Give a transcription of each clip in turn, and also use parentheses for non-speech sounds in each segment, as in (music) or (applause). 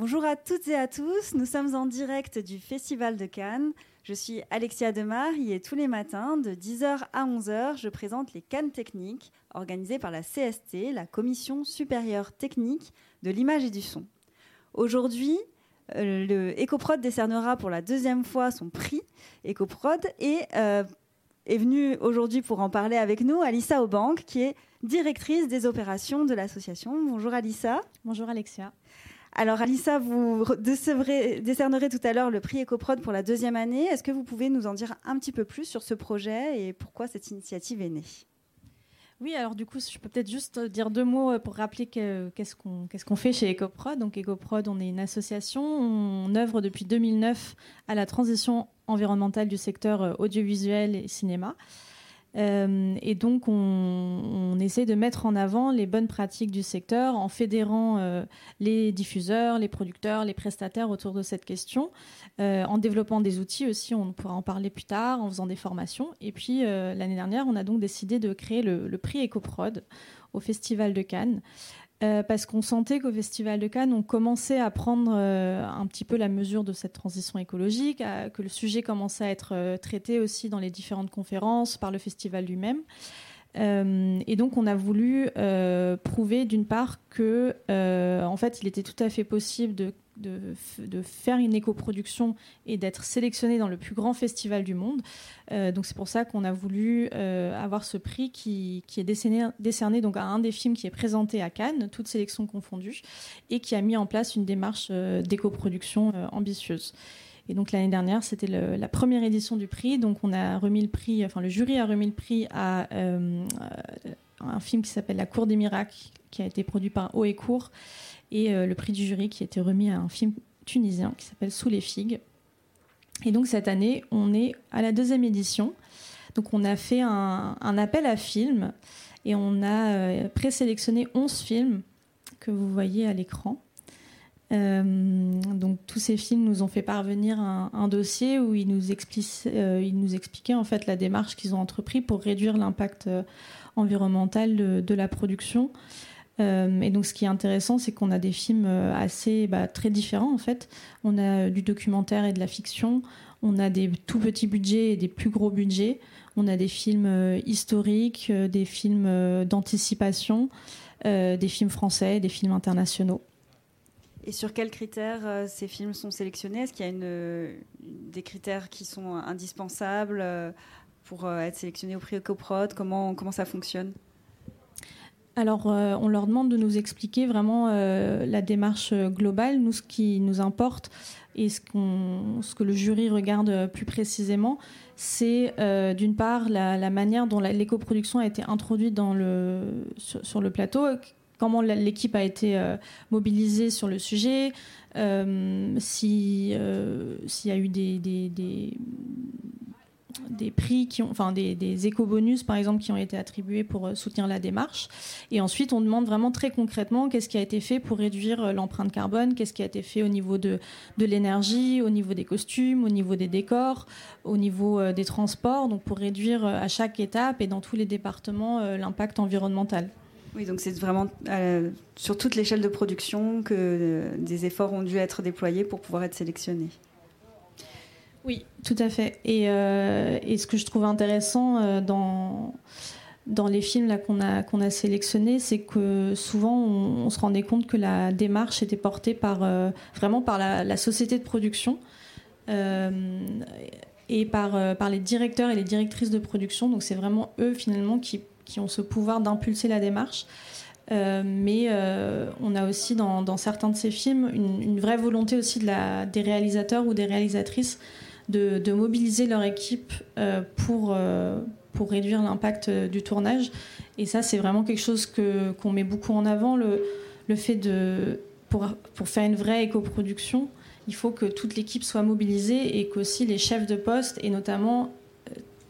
Bonjour à toutes et à tous, nous sommes en direct du Festival de Cannes. Je suis Alexia Demar et tous les matins, de 10h à 11h, je présente les Cannes techniques organisées par la CST, la Commission supérieure technique de l'image et du son. Aujourd'hui, euh, le décernera pour la deuxième fois son prix EcoProd et euh, est venue aujourd'hui pour en parler avec nous Alissa Aubank, qui est directrice des opérations de l'association. Bonjour Alissa. Bonjour Alexia. Alors Alissa, vous décernerez tout à l'heure le prix EcoProd pour la deuxième année. Est-ce que vous pouvez nous en dire un petit peu plus sur ce projet et pourquoi cette initiative est née? Oui, alors du coup, je peux peut-être juste dire deux mots pour rappeler qu'est-ce qu'on fait chez EcoProd. Donc EcoProd, on est une association, on œuvre depuis 2009 à la transition environnementale du secteur audiovisuel et cinéma. Euh, et donc, on, essaie de mettre en avant les bonnes pratiques du secteur en fédérant euh, les diffuseurs, les producteurs, les prestataires autour de cette question, euh, en développant des outils aussi, on pourra en parler plus tard, en faisant des formations. Et puis, l'année dernière, on a donc décidé de créer le, le prix EcoProd au Festival de Cannes. Euh, parce qu'on sentait qu'au Festival de Cannes, on commençait à prendre euh, un petit peu la mesure de cette transition écologique, que le sujet commençait à être euh, traité aussi dans les différentes conférences par le festival lui-même. et donc, on a voulu prouver d'une part que, en fait, il était tout à fait possible de de, faire une éco-production et d'être sélectionné dans le plus grand festival du monde. Euh, donc c'est pour ça qu'on a voulu euh, avoir ce prix qui, est décerné, donc à un des films qui est présenté à Cannes, toutes sélections confondues, et qui a mis en place une démarche euh, d'éco-production ambitieuse. Et donc l'année dernière, c'était la première édition du prix. Donc on a remis le prix, enfin le jury a remis le prix à un film qui s'appelle La Cour des miracles, qui a été produit par Haut et Court et euh, le prix du jury qui était remis à un film tunisien qui s'appelle Sous les figues. Et donc cette année, on est à la deuxième édition. Donc on a fait un, appel à films et on a euh, présélectionné 11 films que vous voyez à l'écran. Euh, donc tous ces films nous ont fait parvenir un, dossier où ils nous, expliquaient en fait la démarche qu'ils ont entrepris pour réduire l'impact environnemental de, la production. Euh, et donc, ce qui est intéressant, c'est qu'on a des films euh, assez bah, très différents en fait. On a du documentaire et de la fiction. On a des tout petits budgets et des plus gros budgets. On a des films euh, historiques, des films d'anticipation, des films français, des films internationaux. Et sur quels critères ces films sont sélectionnés? Est-ce qu'il y a des critères qui sont indispensables pour être sélectionnés au prix Coprod comment, comment ça fonctionne? Alors, euh, on leur demande de nous expliquer vraiment euh, la démarche globale, nous, ce qui nous importe et ce, ce que le jury regarde plus précisément, c'est euh, d'une part la, manière dont l'éco-production a été introduite dans le, sur, le plateau, comment l'équipe a été mobilisée sur le sujet, s'il y a eu des, des prix qui ont, enfin des, des éco-bonus par exemple qui ont été attribués pour euh, soutenir la démarche. Et ensuite, on demande vraiment très concrètement qu'est-ce qui a été fait pour réduire euh, l'empreinte carbone, qu'est-ce qui a été fait au niveau de, de l'énergie, au niveau des costumes, au niveau des décors, au niveau euh, des transports, donc pour réduire à chaque étape et dans tous les départements l'impact environnemental. Oui, donc c'est vraiment sur toute l'échelle de production que des efforts ont dû être déployés pour pouvoir être sélectionnés. Oui, tout à fait. Et, euh, et ce que je trouve intéressant euh, dans, les films qu'on, a, sélectionnés, c'est que souvent on, se rendait compte que la démarche était portée par, euh, vraiment par la, société de production et par, les directeurs et les directrices de production. Donc c'est vraiment eux finalement qui, ont ce pouvoir d'impulser la démarche. mais on a aussi dans, certains de ces films une, vraie volonté aussi des réalisateurs ou des réalisatrices de, mobiliser leur équipe euh, pour, euh, pour réduire l'impact euh, du tournage. Et ça, c'est vraiment quelque chose que, qu'on met beaucoup en avant, le, le fait de, pour, pour faire une vraie éco-production, il faut que toute l'équipe soit mobilisée et qu'aussi les chefs de poste, et notamment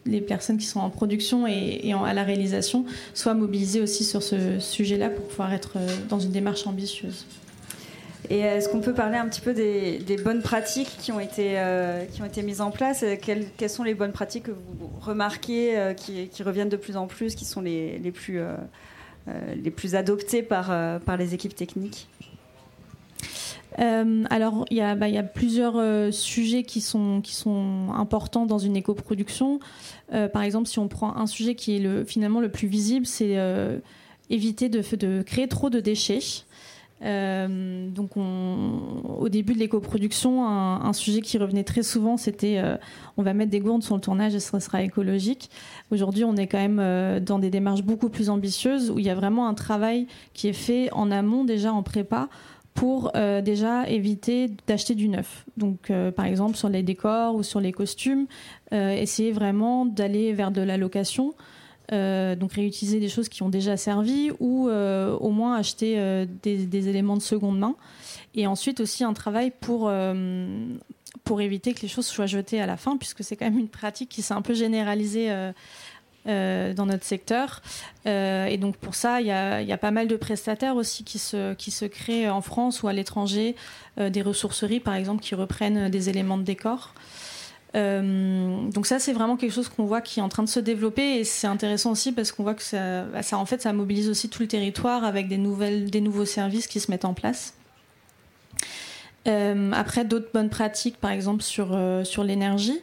les personnes qui sont en production et, à la réalisation, soient mobilisées aussi sur ce sujet-là pour pouvoir être dans une démarche ambitieuse. Est-ce qu'on peut parler un petit peu des, bonnes pratiques qui ont été, euh, qui ont été mises en place quelles, sont les bonnes pratiques que vous remarquez, euh, qui, reviennent de plus en plus, qui sont les, les plus, euh, les plus adoptées par, par les équipes techniques? Alors, il y, a, bah, plusieurs sujets qui sont, qui sont importants dans une éco-production. par exemple, si on prend un sujet qui est le, finalement le plus visible, c'est éviter de, de, créer trop de déchets. Euh, donc, au début de l'éco-production, un, sujet qui revenait très souvent, c'était euh, on va mettre des gourdes sur le tournage et ce sera écologique. Aujourd'hui, on est quand même euh, dans des démarches beaucoup plus ambitieuses où il y a vraiment un travail qui est fait en amont, déjà en prépa, pour déjà éviter d'acheter du neuf. Donc, par exemple, sur les décors ou sur les costumes, essayer vraiment d'aller vers de la location. Euh, donc réutiliser des choses qui ont déjà servi ou euh, au moins acheter euh, des, éléments de seconde main. Et ensuite aussi un travail pour, pour éviter que les choses soient jetées à la fin, puisque c'est quand même une pratique qui s'est un peu généralisée. dans notre secteur. et donc pour ça, il y, a, y, a, pas mal de prestataires aussi qui se, qui se créent en France ou à l'étranger, des ressourceries par exemple qui reprennent des éléments de décor. Euh, donc ça, c'est vraiment quelque chose qu'on voit qui est en train de se développer et c'est intéressant aussi parce qu'on voit que ça, bah, en fait, ça mobilise aussi tout le territoire avec des, nouvelles, des nouveaux services qui se mettent en place. Euh, après, d'autres bonnes pratiques, par exemple sur, euh, sur l'énergie.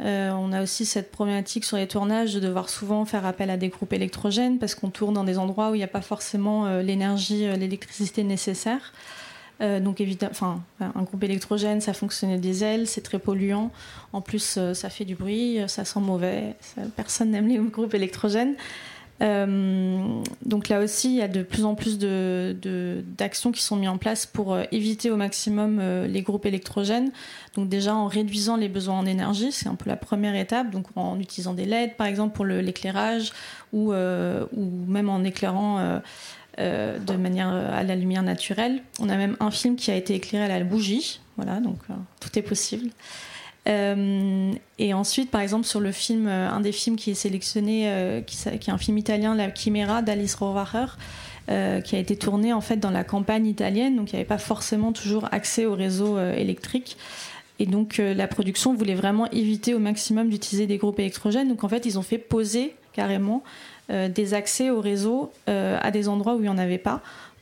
on a aussi cette problématique sur les tournages de devoir souvent faire appel à des groupes électrogènes parce qu'on tourne dans des endroits où il n'y a pas forcément l'énergie, l'électricité nécessaire. Euh, donc évidemment, enfin, un groupe électrogène, ça fonctionne au diesel, c'est très polluant. En plus, euh, ça fait du bruit, ça sent mauvais. personne n'aime les (laughs) groupes électrogènes. Euh, donc là aussi, il y a de plus en plus d'actions qui sont mises en place pour éviter au maximum les groupes électrogènes. Donc déjà en réduisant les besoins en énergie, c'est un peu la première étape. Donc en utilisant des LED par exemple pour l'éclairage ou même en éclairant euh, de manière euh, à la lumière naturelle. On a même un film qui a été éclairé à la bougie. Voilà, donc euh, tout est possible. et ensuite, par exemple, sur le film, un des films qui est sélectionné, qui, est un film italien, La Chimera d'Alice Rohrwacher, qui a été tourné en fait dans la campagne italienne, donc il n'y avait pas forcément toujours accès au réseau électrique. Et donc la production voulait vraiment éviter au maximum d'utiliser des groupes électrogènes. Donc en fait, ils ont fait poser carrément des accès au réseau euh, à des endroits où il n'y en avait pas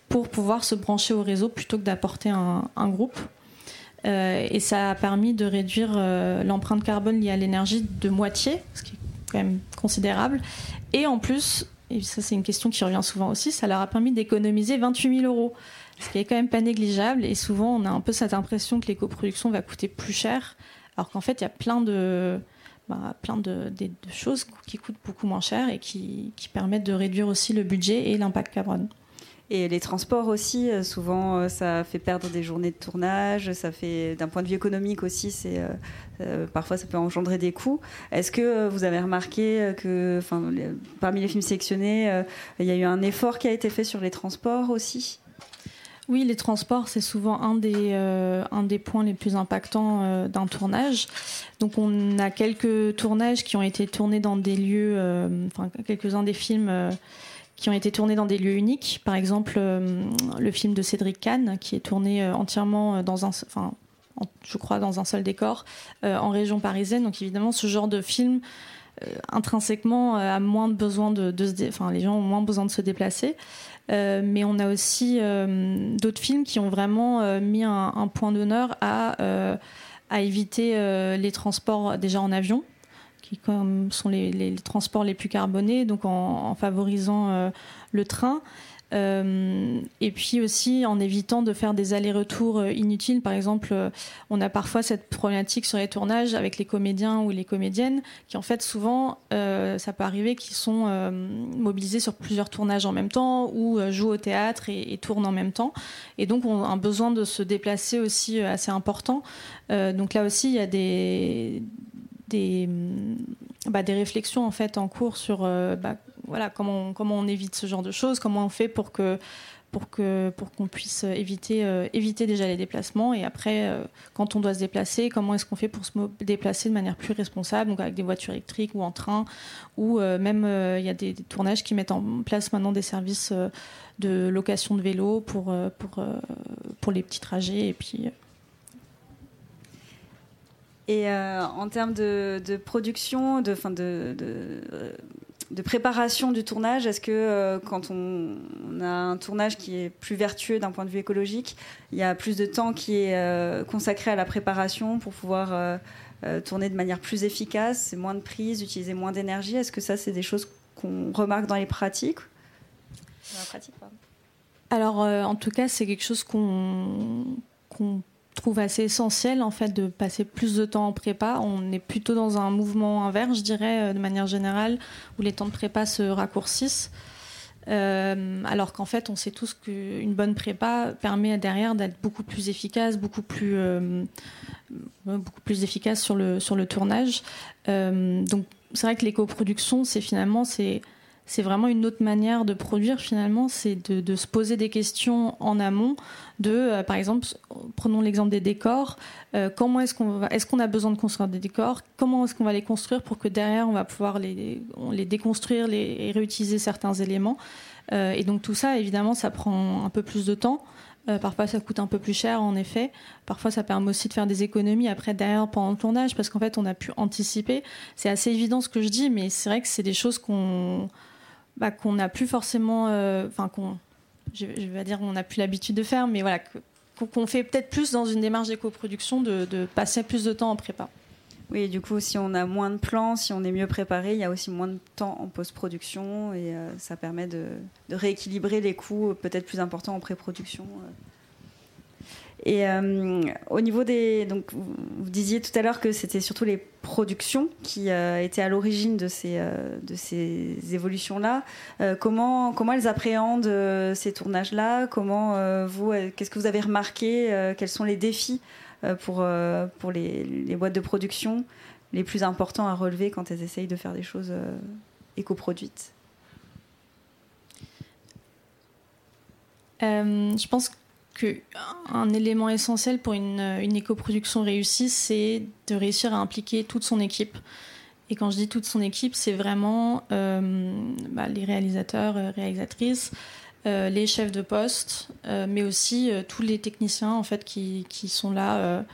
pour pouvoir se brancher au réseau plutôt que d'apporter un, groupe. Euh, et ça a permis de réduire l'empreinte carbone liée à l'énergie de moitié, ce qui est quand même considérable. Et en plus, et ça c'est une question qui revient souvent aussi, ça leur a permis d'économiser 28 000 euros, ce qui est quand même pas négligeable. Et souvent, on a un peu cette impression que l'éco-production va coûter plus cher, alors qu'en fait, il y a plein de, bah, plein de, choses qui coûtent beaucoup moins cher et qui, permettent de réduire aussi le budget et l'impact carbone. Et les transports aussi, euh, souvent, euh, ça fait perdre des journées de tournage. Ça fait, d'un point de vue économique aussi, c'est euh, parfois ça peut engendrer des coûts. Est-ce que vous avez remarqué que, enfin, parmi les films sélectionnés, il y a eu un effort qui a été fait sur les transports aussi? Oui, les transports, c'est souvent un des, euh, un des points les plus impactants euh, d'un tournage. Donc on a quelques tournages qui ont été tournés dans des lieux, euh, enfin quelques-uns des films qui ont été tournés dans des lieux uniques. Par exemple, le film de Cédric Kahn, qui est tourné entièrement dans un, enfin, je crois, dans un seul décor, en région parisienne. Donc évidemment, ce genre de film intrinsèquement a moins besoin de, se, enfin les gens ont moins besoin de se déplacer. Euh, mais on a aussi euh, d'autres films qui ont vraiment euh, mis un, point d'honneur à, éviter les transports déjà en avion, qui comme sont les, transports les plus carbonés, donc en favorisant le train. Euh, et puis aussi en évitant de faire des allers-retours euh, inutiles. Par exemple, euh, on a parfois cette problématique sur les tournages avec les comédiens ou les comédiennes qui en fait souvent, ça peut arriver qu'ils sont mobilisés sur plusieurs tournages en même temps ou jouent au théâtre et, tournent en même temps. Et donc ont un besoin de se déplacer aussi assez important. donc là aussi, il y a des des, bah, réflexions en fait en cours sur bah, voilà, comment on, comment on évite ce genre de choses, comment on fait pour qu'on puisse éviter euh, éviter déjà les déplacements et après euh, quand on doit se déplacer comment est-ce qu'on fait pour se déplacer de manière plus responsable donc avec des voitures électriques ou en train ou euh, même il y a des, tournages qui mettent en place maintenant des services de location de vélo pour les petits trajets et en termes de, production, de, fin de préparation du tournage Est-ce que quand on, a un tournage qui est plus vertueux d'un point de vue écologique, il y a plus de temps qui est consacré à la préparation pour pouvoir tourner de manière plus efficace, moins de prise, utiliser moins d'énergie? Est-ce que ça, c'est des choses qu'on remarque dans les pratiques? Dans la pratique, pardon. Alors, en tout cas, c'est quelque chose qu'on trouve assez essentiel en fait de passer plus de temps en prépa. On est plutôt dans un mouvement inverse, je dirais, euh, de manière générale, où les temps de prépa se raccourcissent. Euh, alors qu'en fait, on sait tous qu'une bonne prépa permet derrière d'être beaucoup plus efficace, beaucoup plus, euh, beaucoup plus efficace sur le, sur le tournage. donc, c'est vrai que l'éco-production, c'est finalement c'est c'est vraiment une autre manière de produire finalement, c'est de, se poser des questions en amont de, euh, par exemple, prenons l'exemple des décors, euh, comment est-ce qu'on est-ce qu'on a besoin de construire des décors, comment est-ce qu'on va les construire pour que derrière on va pouvoir les, déconstruire et réutiliser certains éléments. Euh, et donc tout ça, évidemment, ça prend un peu plus de temps. parfois, ça coûte un peu plus cher, en effet. Parfois, ça permet aussi de faire des économies après, derrière, pendant le tournage, parce qu'en fait, on a pu anticiper. C'est assez évident ce que je dis, mais c'est vrai que c'est des choses qu'on bah, qu'on n'a plus forcément, euh, enfin qu'on, je, vais dire, on n'a plus l'habitude de faire, mais voilà, qu'on fait peut-être plus dans une démarche d'éco-production de, passer plus de temps en prépa. Oui, du coup, si on a moins de plans, si on est mieux préparé, il y a aussi moins de temps en post-production et euh, ça permet de, rééquilibrer les coûts peut-être plus importants en pré-production. Euh. Et euh, au niveau des. Donc, vous disiez tout à l'heure que c'était surtout les productions qui euh, étaient à l'origine de ces, euh, ces évolutions-là. comment, comment elles appréhendent ces tournages-là? Comment vous. Qu'est-ce que vous avez remarqué Quels sont les défis pour, pour les, les, boîtes de production les plus importants à relever quand elles essayent de faire des choses éco-produites? Je pense que qu'un élément essentiel pour une, une éco-production réussie, c'est de réussir à impliquer toute son équipe. Et quand je dis toute son équipe, c'est vraiment euh, bah, les réalisateurs, euh, réalisatrices, euh, les chefs de poste, mais aussi tous les techniciens en fait qui, qui sont là,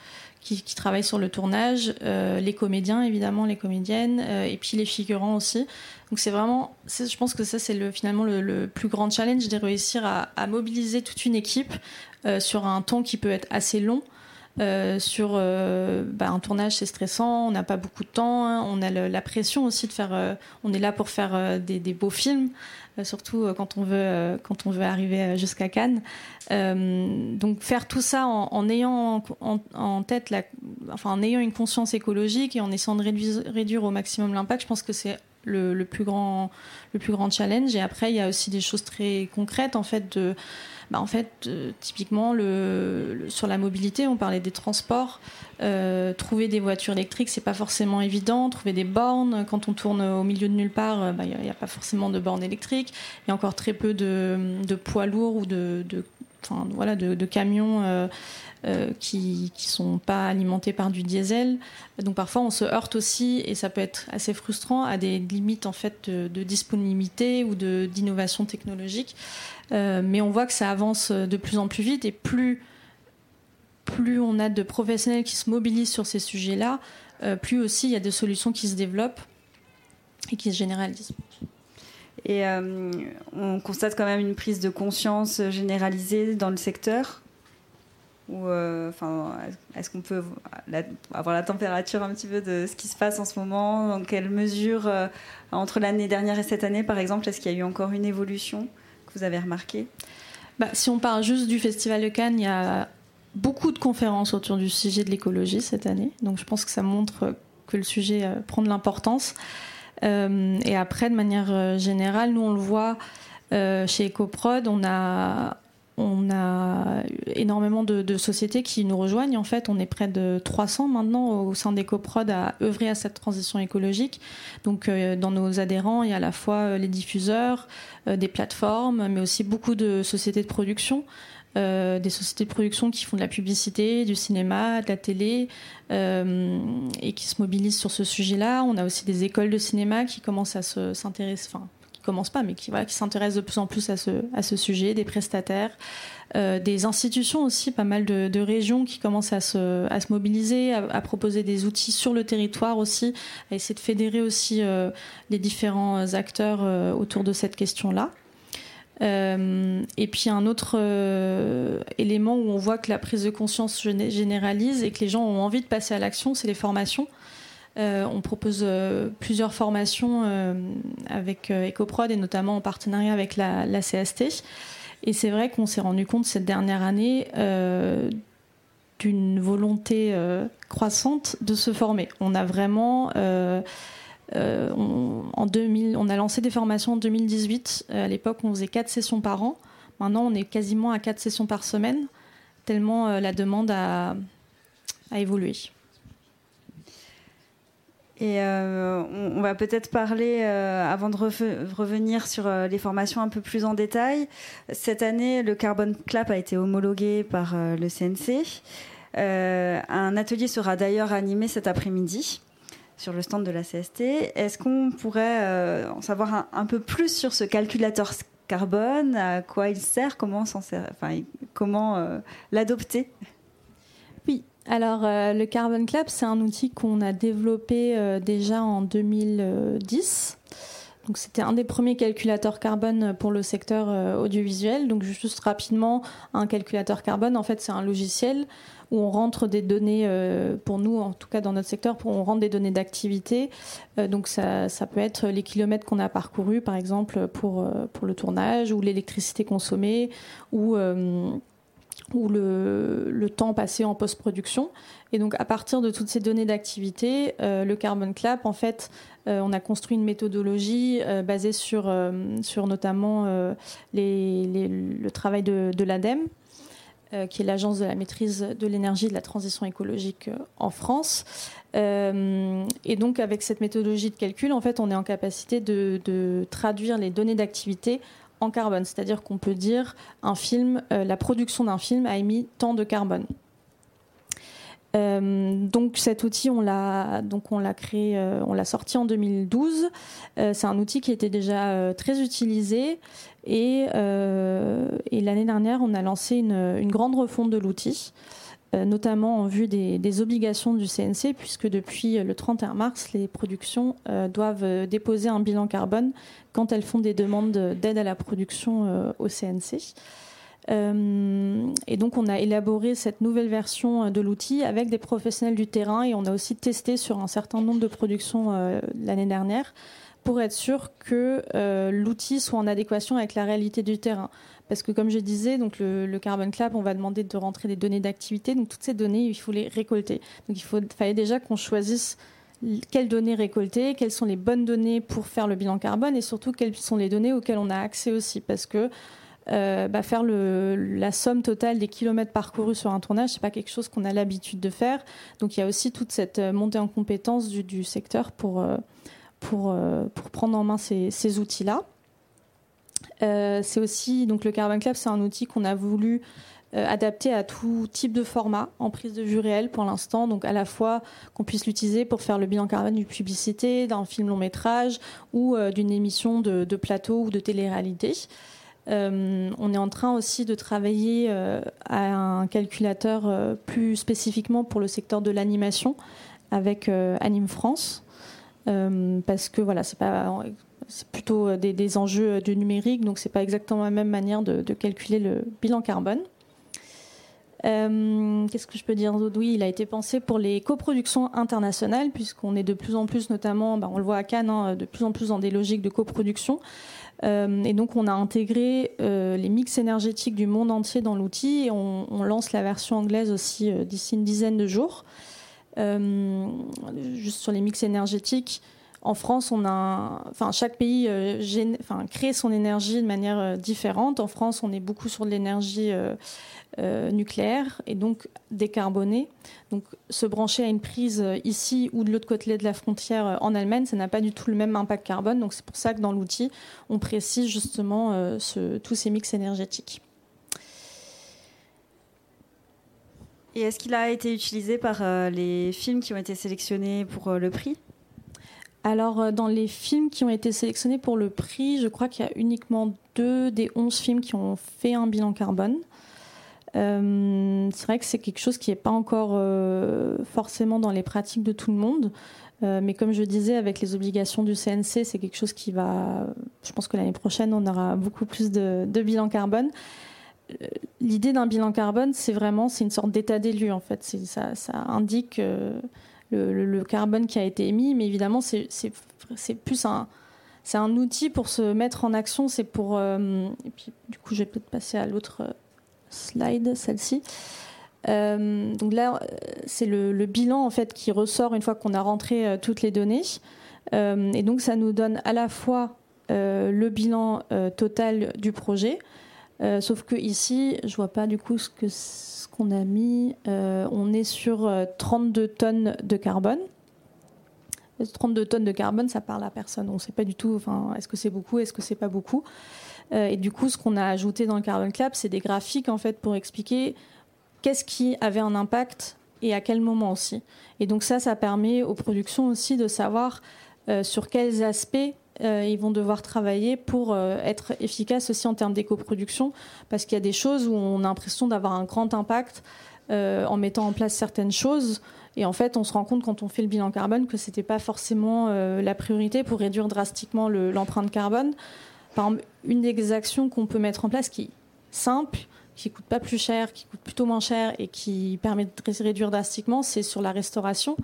qui, travaillent sur le tournage, les comédiens évidemment, les comédiennes, et puis les figurants aussi. Donc c'est vraiment, je pense que ça c'est le, finalement le, plus grand challenge de réussir à, mobiliser toute une équipe euh, sur un temps qui peut être assez long. Euh, sur euh, bah, un tournage, c'est stressant, on n'a pas beaucoup de temps, hein. on a la pression aussi de faire. on est là pour faire des, beaux films, surtout quand on veut quand on veut arriver jusqu'à Cannes. donc faire tout ça en, ayant en, tête, enfin en ayant une conscience écologique et en essayant de réduire au maximum l'impact, je pense que c'est le, plus grand challenge. Et après, il y a aussi des choses très concrètes en fait bah, euh, typiquement, sur la mobilité, on parlait des transports. Euh, trouver des voitures électriques, c'est pas forcément évident. Trouver des bornes, quand on tourne au milieu de nulle part, il euh, n'y bah, a, pas forcément de bornes électriques. Il y a encore très peu de, poids lourds ou de, voilà, de, camions. qui qui sont pas alimentés par du diesel. Donc parfois on se heurte aussi et ça peut être assez frustrant à des limites en fait de, disponibilité ou d'innovation technologique. Euh, mais on voit que ça avance de plus en plus vite et plus, on a de professionnels qui se mobilisent sur ces sujets-là, euh, plus aussi il y a des solutions qui se développent et qui se généralisent. Et euh, on constate quand même une prise de conscience généralisée dans le secteur ou enfin, est-ce qu'on peut avoir la température un petit peu de ce qui se passe en ce moment? Dans quelle mesure, entre l'année dernière et cette année, par exemple, est-ce qu'il y a eu encore une évolution vous avez remarqué bah, Si on parle juste du Festival de Cannes, il y a beaucoup de conférences autour du sujet de l'écologie cette année. Donc je pense que ça montre que le sujet euh, prend de l'importance. Euh, et après, de manière euh, générale, nous on le voit chez EcoProd, on a, on a énormément de, sociétés qui nous rejoignent. En fait, on est près de 300 maintenant au sein d'EcoProd à œuvrer à cette transition écologique. Donc, euh, dans nos adhérents, il y a à la fois euh, les diffuseurs, euh, des plateformes, mais aussi beaucoup de sociétés de production. Des sociétés de production qui font de la publicité, du cinéma, de la télé, et qui se mobilisent sur ce sujet-là. On a aussi des écoles de cinéma qui commencent à s'intéresser, enfin, commencent pas, mais qui, voilà, qui s'intéressent de plus en plus à ce, à ce sujet, des prestataires, euh, des institutions aussi, pas mal de, régions qui commencent à se, à se mobiliser, à, proposer des outils sur le territoire aussi, à essayer de fédérer aussi euh, les différents acteurs euh, autour de cette question-là. Et puis un autre élément où on voit que la prise de conscience généralise et que les gens ont envie de passer à l'action, c'est les formations. Euh, on propose euh, plusieurs formations euh, avec EcoProd et notamment en partenariat avec la, CST. Et c'est vrai qu'on s'est rendu compte cette dernière année d'une volonté croissante de se former. On a vraiment 2000, on a lancé des formations en 2018. À l'époque, on faisait quatre sessions par an. Maintenant, on est quasiment à quatre sessions par semaine, tellement la demande a évolué. Et euh, on, va peut-être parler, euh, avant de revenir sur euh, les formations un peu plus en détail. Cette année, le Carbon Clap a été homologué par le CNC. un atelier sera d'ailleurs animé cet après-midi sur le stand de la CST. Est-ce qu'on pourrait en savoir un, peu plus sur ce calculateur carbone, à quoi il sert, comment, comment l'adopter? Alors, euh, le Carbon Club, c'est un outil qu'on a développé euh, déjà en 2010. Donc, c'était un des premiers calculateurs carbone pour le secteur euh, audiovisuel. Donc, juste rapidement, un calculateur carbone, en fait, c'est un logiciel où on rentre des données, pour nous, en tout cas dans notre secteur, on rentre des données d'activité. donc, ça, ça, peut être les kilomètres qu'on a parcourus, par exemple, pour, pour le tournage, ou l'électricité consommée, ou ou le, temps passé en post-production. Et donc, à partir de toutes ces données d'activité, euh, le Carbon Clap, en fait, euh, on a construit une méthodologie euh, basée sur, sur notamment le travail de, de l'ADEME, qui est l'Agence de la maîtrise de l'énergie et de la transition écologique en France. et donc, avec cette méthodologie de calcul, en fait, on est en capacité de, traduire les données d'activité en carbone. C'est-à-dire qu'on peut dire un euh, la production d'un film a émis tant de carbone. Euh, donc cet outil, on l'a donc on l'a créé, euh, on l'a sorti en 2012. c'est un outil qui était déjà très utilisé et, et l'année dernière, on a lancé une, une grande refonte de l'outil. Euh, notamment en vue des, obligations du CNC, puisque depuis le 31 mars, les productions euh, doivent déposer un bilan carbone quand elles font des demandes d'aide à la production euh, au CNC. Et donc, on a élaboré cette nouvelle version de l'outil avec des professionnels du terrain et on a aussi testé sur un certain nombre de productions l'année dernière pour être sûr que l'outil soit en adéquation avec la réalité du terrain. Parce que comme je disais, donc le, Carbon Clap, on va demander de rentrer des données d'activité. Donc toutes ces données, il faut les récolter. Donc il faut, fallait déjà qu'on choisisse quelles données récolter, quelles sont les bonnes données pour faire le bilan carbone et surtout quelles sont les données auxquelles on a accès aussi. Parce que euh, bah, faire la somme totale des kilomètres parcourus sur un tournage, c'est pas quelque chose qu'on a l'habitude de faire. Donc il y a aussi toute cette euh, montée en compétence du, secteur pour, euh, pour, pour prendre en main ces, outils-là. C'est aussi donc le Carbon Club, c'est un outil qu'on a voulu euh, adapter à tout type de format en prise de vue réelle pour l'instant. Donc à la fois qu'on puisse l'utiliser pour faire le bilan carbone d'une publicité, d'un film long métrage ou d'une émission de, plateau ou de télé-réalité. On est en train aussi de travailler à un calculateur plus spécifiquement pour le secteur de l'animation avec Anime France. parce que voilà, c'est plutôt euh, des, enjeux euh, du numérique, donc c'est pas exactement la même manière de, calculer le bilan carbone. Euh, qu'est-ce que je peux dire d'autre? Oui, il a été pensé pour les coproductions internationales, puisqu'on est de plus en plus, notamment, bah, on le voit à Cannes, hein, de plus en plus dans des logiques de coproduction. Et donc, on a intégré les mix énergétiques du monde entier dans l'outil et on, lance la version anglaise aussi d'ici une dizaine de jours. juste sur les mix énergétiques, en France, chaque pays euh, crée son énergie de manière euh, différente. En France, on est beaucoup sur de l'énergie euh, nucléaire et donc décarbonée. Donc, se brancher à une prise ici ou de l'autre côté de la frontière en Allemagne, ça n'a pas du tout le même impact carbone. Donc, c'est pour ça que dans l'outil, on précise justement tous ces mix énergétiques. Et est-ce qu'il a été utilisé par les films qui ont été sélectionnés pour le prix? Alors, dans les films qui ont été sélectionnés pour le prix, je crois qu'il y a uniquement deux des onze films qui ont fait un bilan carbone. c'est vrai que c'est quelque chose qui n'est pas encore forcément dans les pratiques de tout le monde. mais comme je disais, avec les obligations du CNC, c'est quelque chose qui va. Je pense que l'année prochaine, on aura beaucoup plus de, bilan carbone l'idée d'un bilan carbone, c'est vraiment une sorte d'état des en fait. Ça, indique euh, le, carbone qui a été émis, mais évidemment c'est plus un un outil pour se mettre en action. C'est pour euh, et puis du coup je vais peut-être passer à l'autre slide, celle-ci. Euh, donc là c'est le, le, bilan en fait qui ressort une fois qu'on a rentré toutes les données. et donc ça nous donne à la fois le bilan total du projet, euh, sauf que ici, je vois pas du coup ce qu'on a mis. Euh, on est sur 32 euh, tonnes de carbone. 32 tonnes de carbone, ça parle à personne. On ne sait pas du tout. Enfin, est-ce que c'est beaucoup, est-ce que c'est pas beaucoup Et du coup, ce qu'on a ajouté dans le Carbon Clap, c'est des graphiques en fait pour expliquer qu'est-ce qui avait un impact et à quel moment aussi. Et donc ça, ça permet aux productions aussi de savoir sur quels aspects euh, ils vont devoir travailler pour euh, être efficaces aussi en termes d'éco-production, parce qu'il y a des choses où on a l'impression d'avoir un grand impact euh, en mettant en place certaines choses. Et en fait, on se rend compte quand on fait le bilan carbone que ce n'était pas forcément la priorité pour réduire drastiquement l'empreinte carbone. Par exemple, une des actions qu'on peut mettre en place qui est simple, qui coûte pas plus cher, qui coûte plutôt moins cher et qui permet de réduire drastiquement, c'est sur la restauration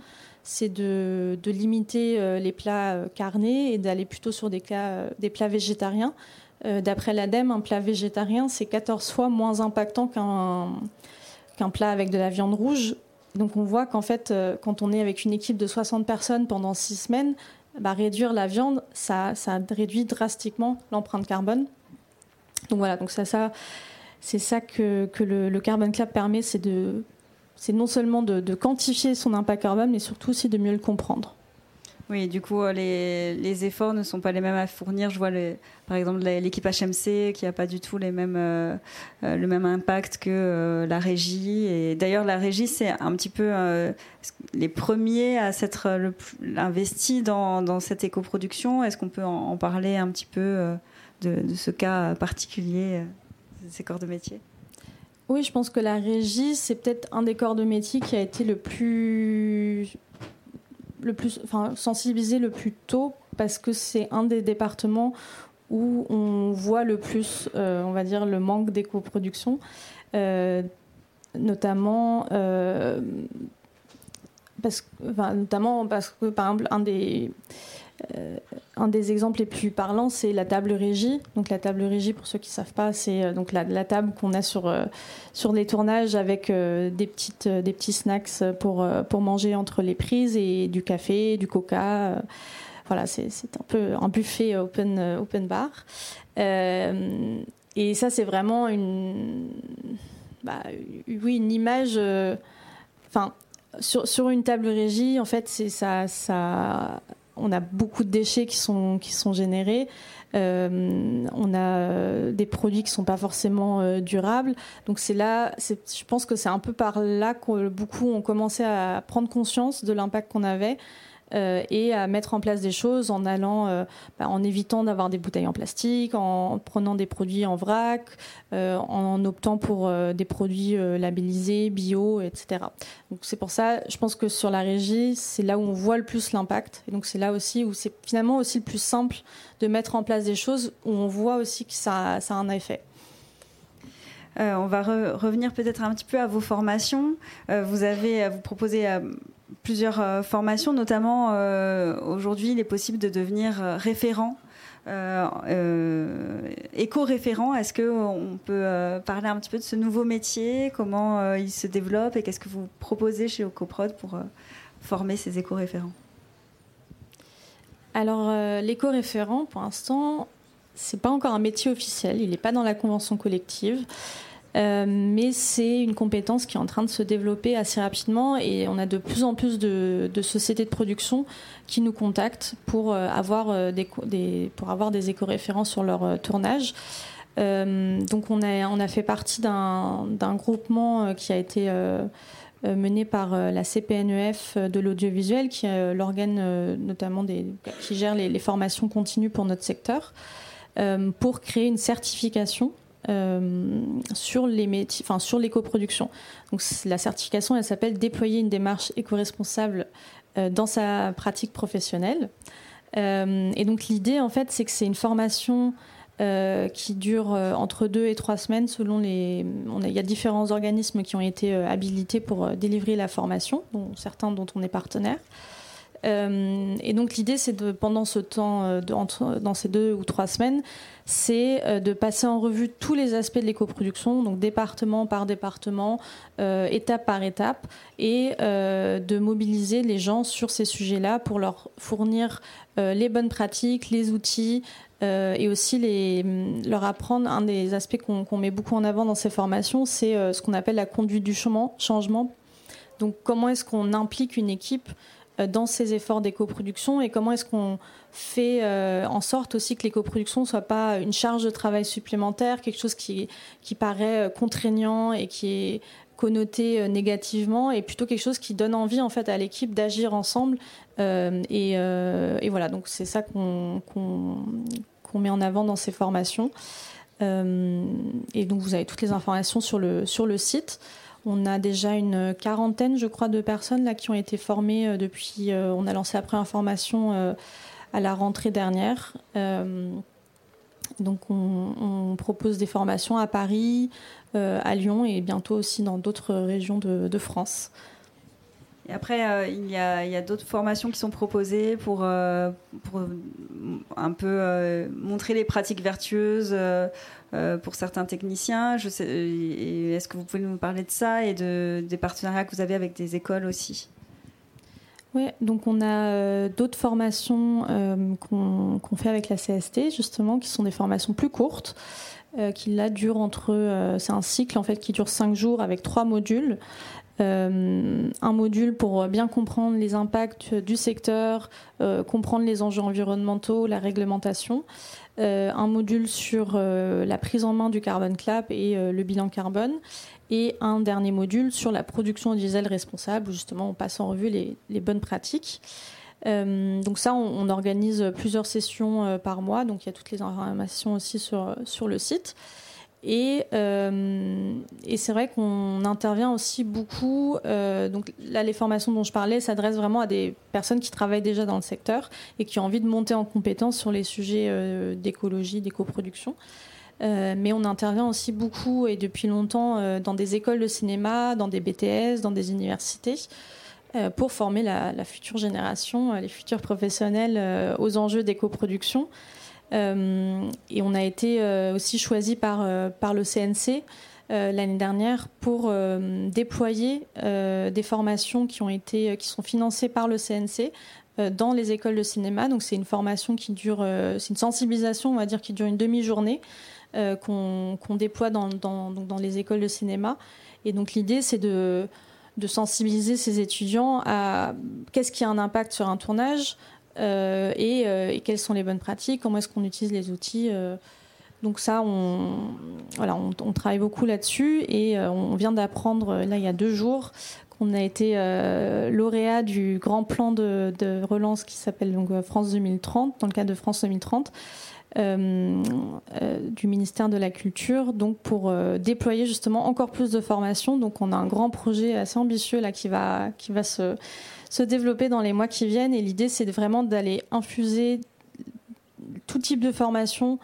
c'est de, limiter euh, les plats euh, carnés et d'aller plutôt sur des, euh, des plats végétariens. D'après l'ADEME, un plat végétarien, c'est 14 fois moins impactant qu'un plat avec de la viande rouge. Donc on voit qu'en fait, quand on est avec une équipe de 60 personnes pendant 6 semaines, bah, réduire la viande, ça, réduit drastiquement l'empreinte carbone. Donc voilà, donc ça, ça c'est ça que, le, le Carbon Club permet, c'est de c'est non seulement de, quantifier son impact carbone, mais surtout aussi de mieux le comprendre. Oui, du coup, euh, les, efforts ne sont pas les mêmes à fournir. Je vois, par exemple, l'équipe HMC qui n'a pas du tout les mêmes, euh, euh, le même impact que la régie. Et d'ailleurs, la régie, c'est un petit peu les premiers à s'être investis dans, cette éco-production. Est-ce qu'on peut en, parler un petit peu de, de, ce cas particulier de ces corps de métier? Oui, je pense que la régie, c'est peut-être un des corps de métier qui a été le plus, le plus, enfin, sensibilisé le plus tôt parce que c'est un des départements où on voit le plus, euh, on va dire, le manque d'éco-production, euh, notamment. Euh, enfin, notamment parce que, par exemple, un des, euh, un des exemples les plus parlants, c'est la table régie. Donc la table régie, pour ceux qui ne savent pas, c'est euh, donc la, table qu'on a sur, euh, sur les tournages avec des, petites, des petits snacks pour, pour manger entre les prises et du café, du coca. voilà, c'est un peu un buffet open, open bar. et ça, c'est vraiment une, bah, oui, une image. Enfin, sur, sur, une table régie, en fait, ça, ça on a beaucoup de déchets qui sont, qui sont générés. Euh, on a des produits qui sont pas forcément euh, durables. Donc c'est là, je pense que c'est un peu par là que beaucoup ont commencé à prendre conscience de l'impact qu'on avait euh, et à mettre en place des choses en allant, euh, bah, en évitant d'avoir des bouteilles en plastique, en prenant des produits en vrac, euh, en optant pour des produits labellisés, bio, etc. Donc c'est pour ça, je pense que sur la régie, c'est là où on voit le plus l'impact. Et donc c'est là aussi où c'est finalement aussi le plus simple de mettre en place des choses où on voit aussi que ça, a un effet. on va revenir peut-être un petit peu à vos formations. vous avez, vous proposez plusieurs euh, formations, notamment euh, aujourd'hui, il est possible de devenir euh, référent. éco-référent, est-ce qu'on peut parler un petit peu de ce nouveau métier, comment il se développe? Et qu'est-ce que vous proposez chez Ocoprod pour former ces éco-référents? Alors, l'éco-référent, pour l'instant, c'est pas encore un métier officiel, il n'est pas dans la convention collective. Euh, mais c'est une compétence qui est en train de se développer assez rapidement et on a de plus en plus de, sociétés de production qui nous contactent pour euh, avoir euh, des, pour avoir des éco-référents sur leur tournage. donc on a, on a fait partie d'un groupement qui a été menée par la CPNEF de l'audiovisuel, qui est l'organe notamment des, qui gère les, formations continues pour notre secteur, pour créer une certification sur les métiers, sur l'éco-production. Donc la certification, elle s'appelle déployer une démarche éco-responsable dans sa pratique professionnelle. et donc l'idée, en fait, c'est que c'est une formation euh, qui dure euh, entre deux et trois semaines selon les. il y a différents organismes qui ont été euh, habilités pour délivrer la formation, dont certains dont on est partenaire. Et donc l'idée, c'est pendant ce temps, dans ces deux ou trois semaines, c'est de passer en revue tous les aspects de l'éco-production, donc département par département, étape par étape, et de mobiliser les gens sur ces sujets-là pour leur fournir les bonnes pratiques, les outils, euh, et aussi les, leur apprendre un des aspects qu'on met beaucoup en avant dans ces formations, c'est euh, ce qu'on appelle la conduite du changement. Donc comment est-ce qu'on implique une équipe euh, dans ces efforts d'éco-production et comment est-ce qu'on fait en sorte aussi que l'éco-production ne soit pas une charge de travail supplémentaire, quelque chose qui, qui paraît contraignant et qui est connoté négativement et plutôt quelque chose qui donne envie en fait à l'équipe d'agir ensemble euh, euh, et, voilà, donc c'est ça qu'on met en avant dans ces formations. Euh, et donc vous avez toutes les informations sur le, sur le site. On a déjà une quarantaine, je crois, de personnes qui ont été formées depuis. on a lancé après information à la rentrée dernière. donc on, propose des formations à Paris, à Lyon et bientôt aussi dans d'autres régions de France. Et après, euh, il y a, d'autres formations qui sont proposées pour, euh, un peu euh, montrer les pratiques vertueuses pour certains techniciens. Est-ce que vous pouvez nous parler de ça et de, des partenariats que vous avez avec des écoles aussi? Oui, donc on a d'autres formations qu'on fait avec la CST, justement, qui sont des formations plus courtes, qui là durent entre. c'est un cycle en fait qui dure cinq jours avec trois modules. Euh, un module pour bien comprendre les impacts du secteur, euh, comprendre les enjeux environnementaux, la réglementation. Euh, un module sur la prise en main du carbone clap et le bilan carbone. Et un dernier module sur la production diesel responsable, où justement on passe en revue les, bonnes pratiques. donc ça, on, organise plusieurs sessions par mois, donc il y a toutes les informations aussi sur, sur le site. Et, euh, et c'est vrai qu'on intervient aussi beaucoup. Euh, donc là, les formations dont je parlais s'adressent vraiment à des personnes qui travaillent déjà dans le secteur et qui ont envie de monter en compétence sur les sujets euh, d'écologie, d'éco-production. mais on intervient aussi beaucoup et depuis longtemps dans des écoles de cinéma, dans des BTS, dans des universités, pour former la, future génération, les futurs professionnels aux enjeux d'éco-production. Euh, et on a été euh, aussi choisi par, euh, par le CNC l'année dernière pour déployer des formations qui, ont été, qui sont financées par le CNC dans les écoles de cinéma. Donc c'est une formation qui dure, c'est une sensibilisation, on va dire, qui dure une demi-journée qu'on déploie dans, dans, dans, les écoles de cinéma. Et donc l'idée, c'est de, de sensibiliser ces étudiants à qu'est-ce qui a un impact sur un tournage, euh, euh, et, quelles sont les bonnes pratiques, comment est-ce qu'on utilise les outils. Euh. donc ça, on, voilà, on, travaille beaucoup là-dessus et on vient d'apprendre, là, il y a deux jours, qu'on a été lauréat du grand plan de, relance qui s'appelle donc France 2030, dans le cadre de France 2030. du ministère de la Culture, donc pour déployer justement encore plus de formations. Donc on a un grand projet assez ambitieux là qui va, qui va se, se développer dans les mois qui viennent. Et l'idée, c'est vraiment d'aller infuser tout type de formation,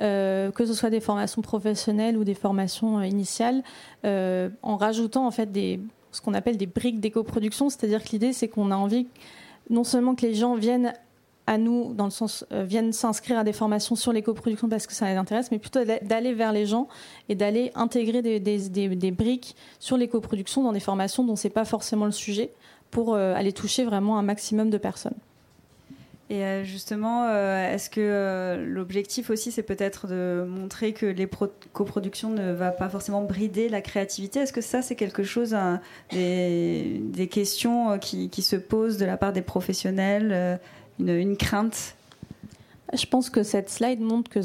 euh, que ce soit des formations professionnelles ou des formations euh, initiales, euh, en rajoutant en fait des, ce qu'on appelle des briques d'éco-production. C'est-à-dire que l'idée, c'est qu'on a envie non seulement que les gens viennent à nous, dans le sens, viennent s'inscrire à des formations sur l'éco-production parce que ça les intéresse, mais plutôt d'aller vers les gens et d'aller intégrer des, des, des, briques sur l'éco-production dans des formations dont c'est pas forcément le sujet pour euh, aller toucher vraiment un maximum de personnes. Et euh, justement, euh, est-ce que l'objectif aussi, c'est peut-être de montrer que les coproductions ne va pas forcément brider la créativité? Est-ce que ça, c'est quelque chose, des, des, questions qui, qui, se posent de la part des professionnels, une, une, crainte? Je pense que cette slide montre que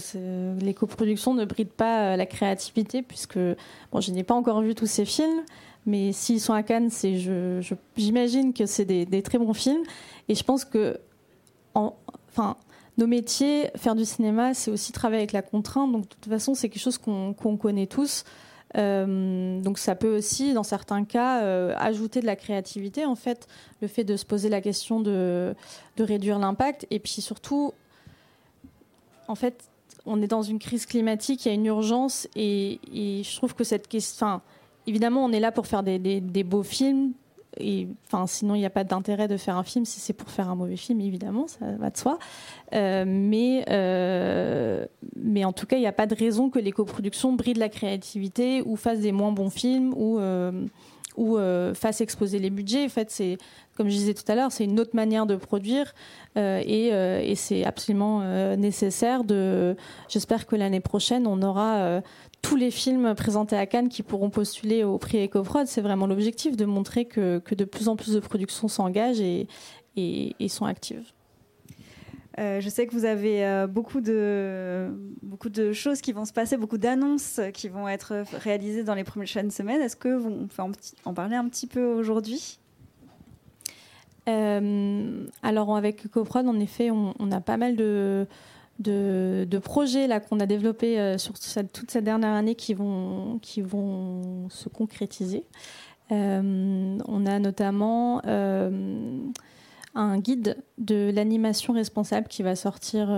les coproductions ne brident pas la créativité, puisque bon, je n'ai pas encore vu tous ces films, Mais s'ils sont à Cannes, c'est, j'imagine que c'est des, très bons films. Et je pense que, enfin, nos métiers, faire du cinéma, c'est aussi travailler avec la contrainte. Donc, de toute façon, c'est quelque chose qu'on connaît tous. Euh, donc ça peut aussi, dans certains cas, euh, ajouter de la créativité, en fait, le fait de se poser la question de, de réduire l'impact. Et puis surtout, en fait, on est dans une crise climatique, il y a une urgence, et, je trouve que cette question... évidemment, on est là pour faire des, beaux films, sinon, il n'y a pas d'intérêt de faire un film si c'est pour faire un mauvais film, évidemment, ça va de soi. Euh, mais, euh, mais en tout cas, il n'y a pas de raison que les coproductions brident la créativité ou fassent des moins bons films ou, euh, ou fassent exploser les budgets. En fait, c'est, comme je disais tout à l'heure, c'est une autre manière de produire et, et c'est absolument nécessaire. De, j'espère que l'année prochaine, on aura tous les films présentés à Cannes qui pourront postuler au prix EcoProd. C'est vraiment l'objectif de montrer que, de plus en plus de productions s'engagent et, sont actives. Euh, je sais que vous avez euh, beaucoup, de, beaucoup de choses qui vont se passer, beaucoup d'annonces qui vont être réalisées dans les prochaines semaines. Est-ce que vous, on peut en, parler un petit peu aujourd'hui? Euh, Alors avec EcoProd, en effet, on, a pas mal de, de, projets là qu'on a développés sur toute cette dernière année qui vont, qui vont se concrétiser. On a notamment un guide de l'animation responsable qui va sortir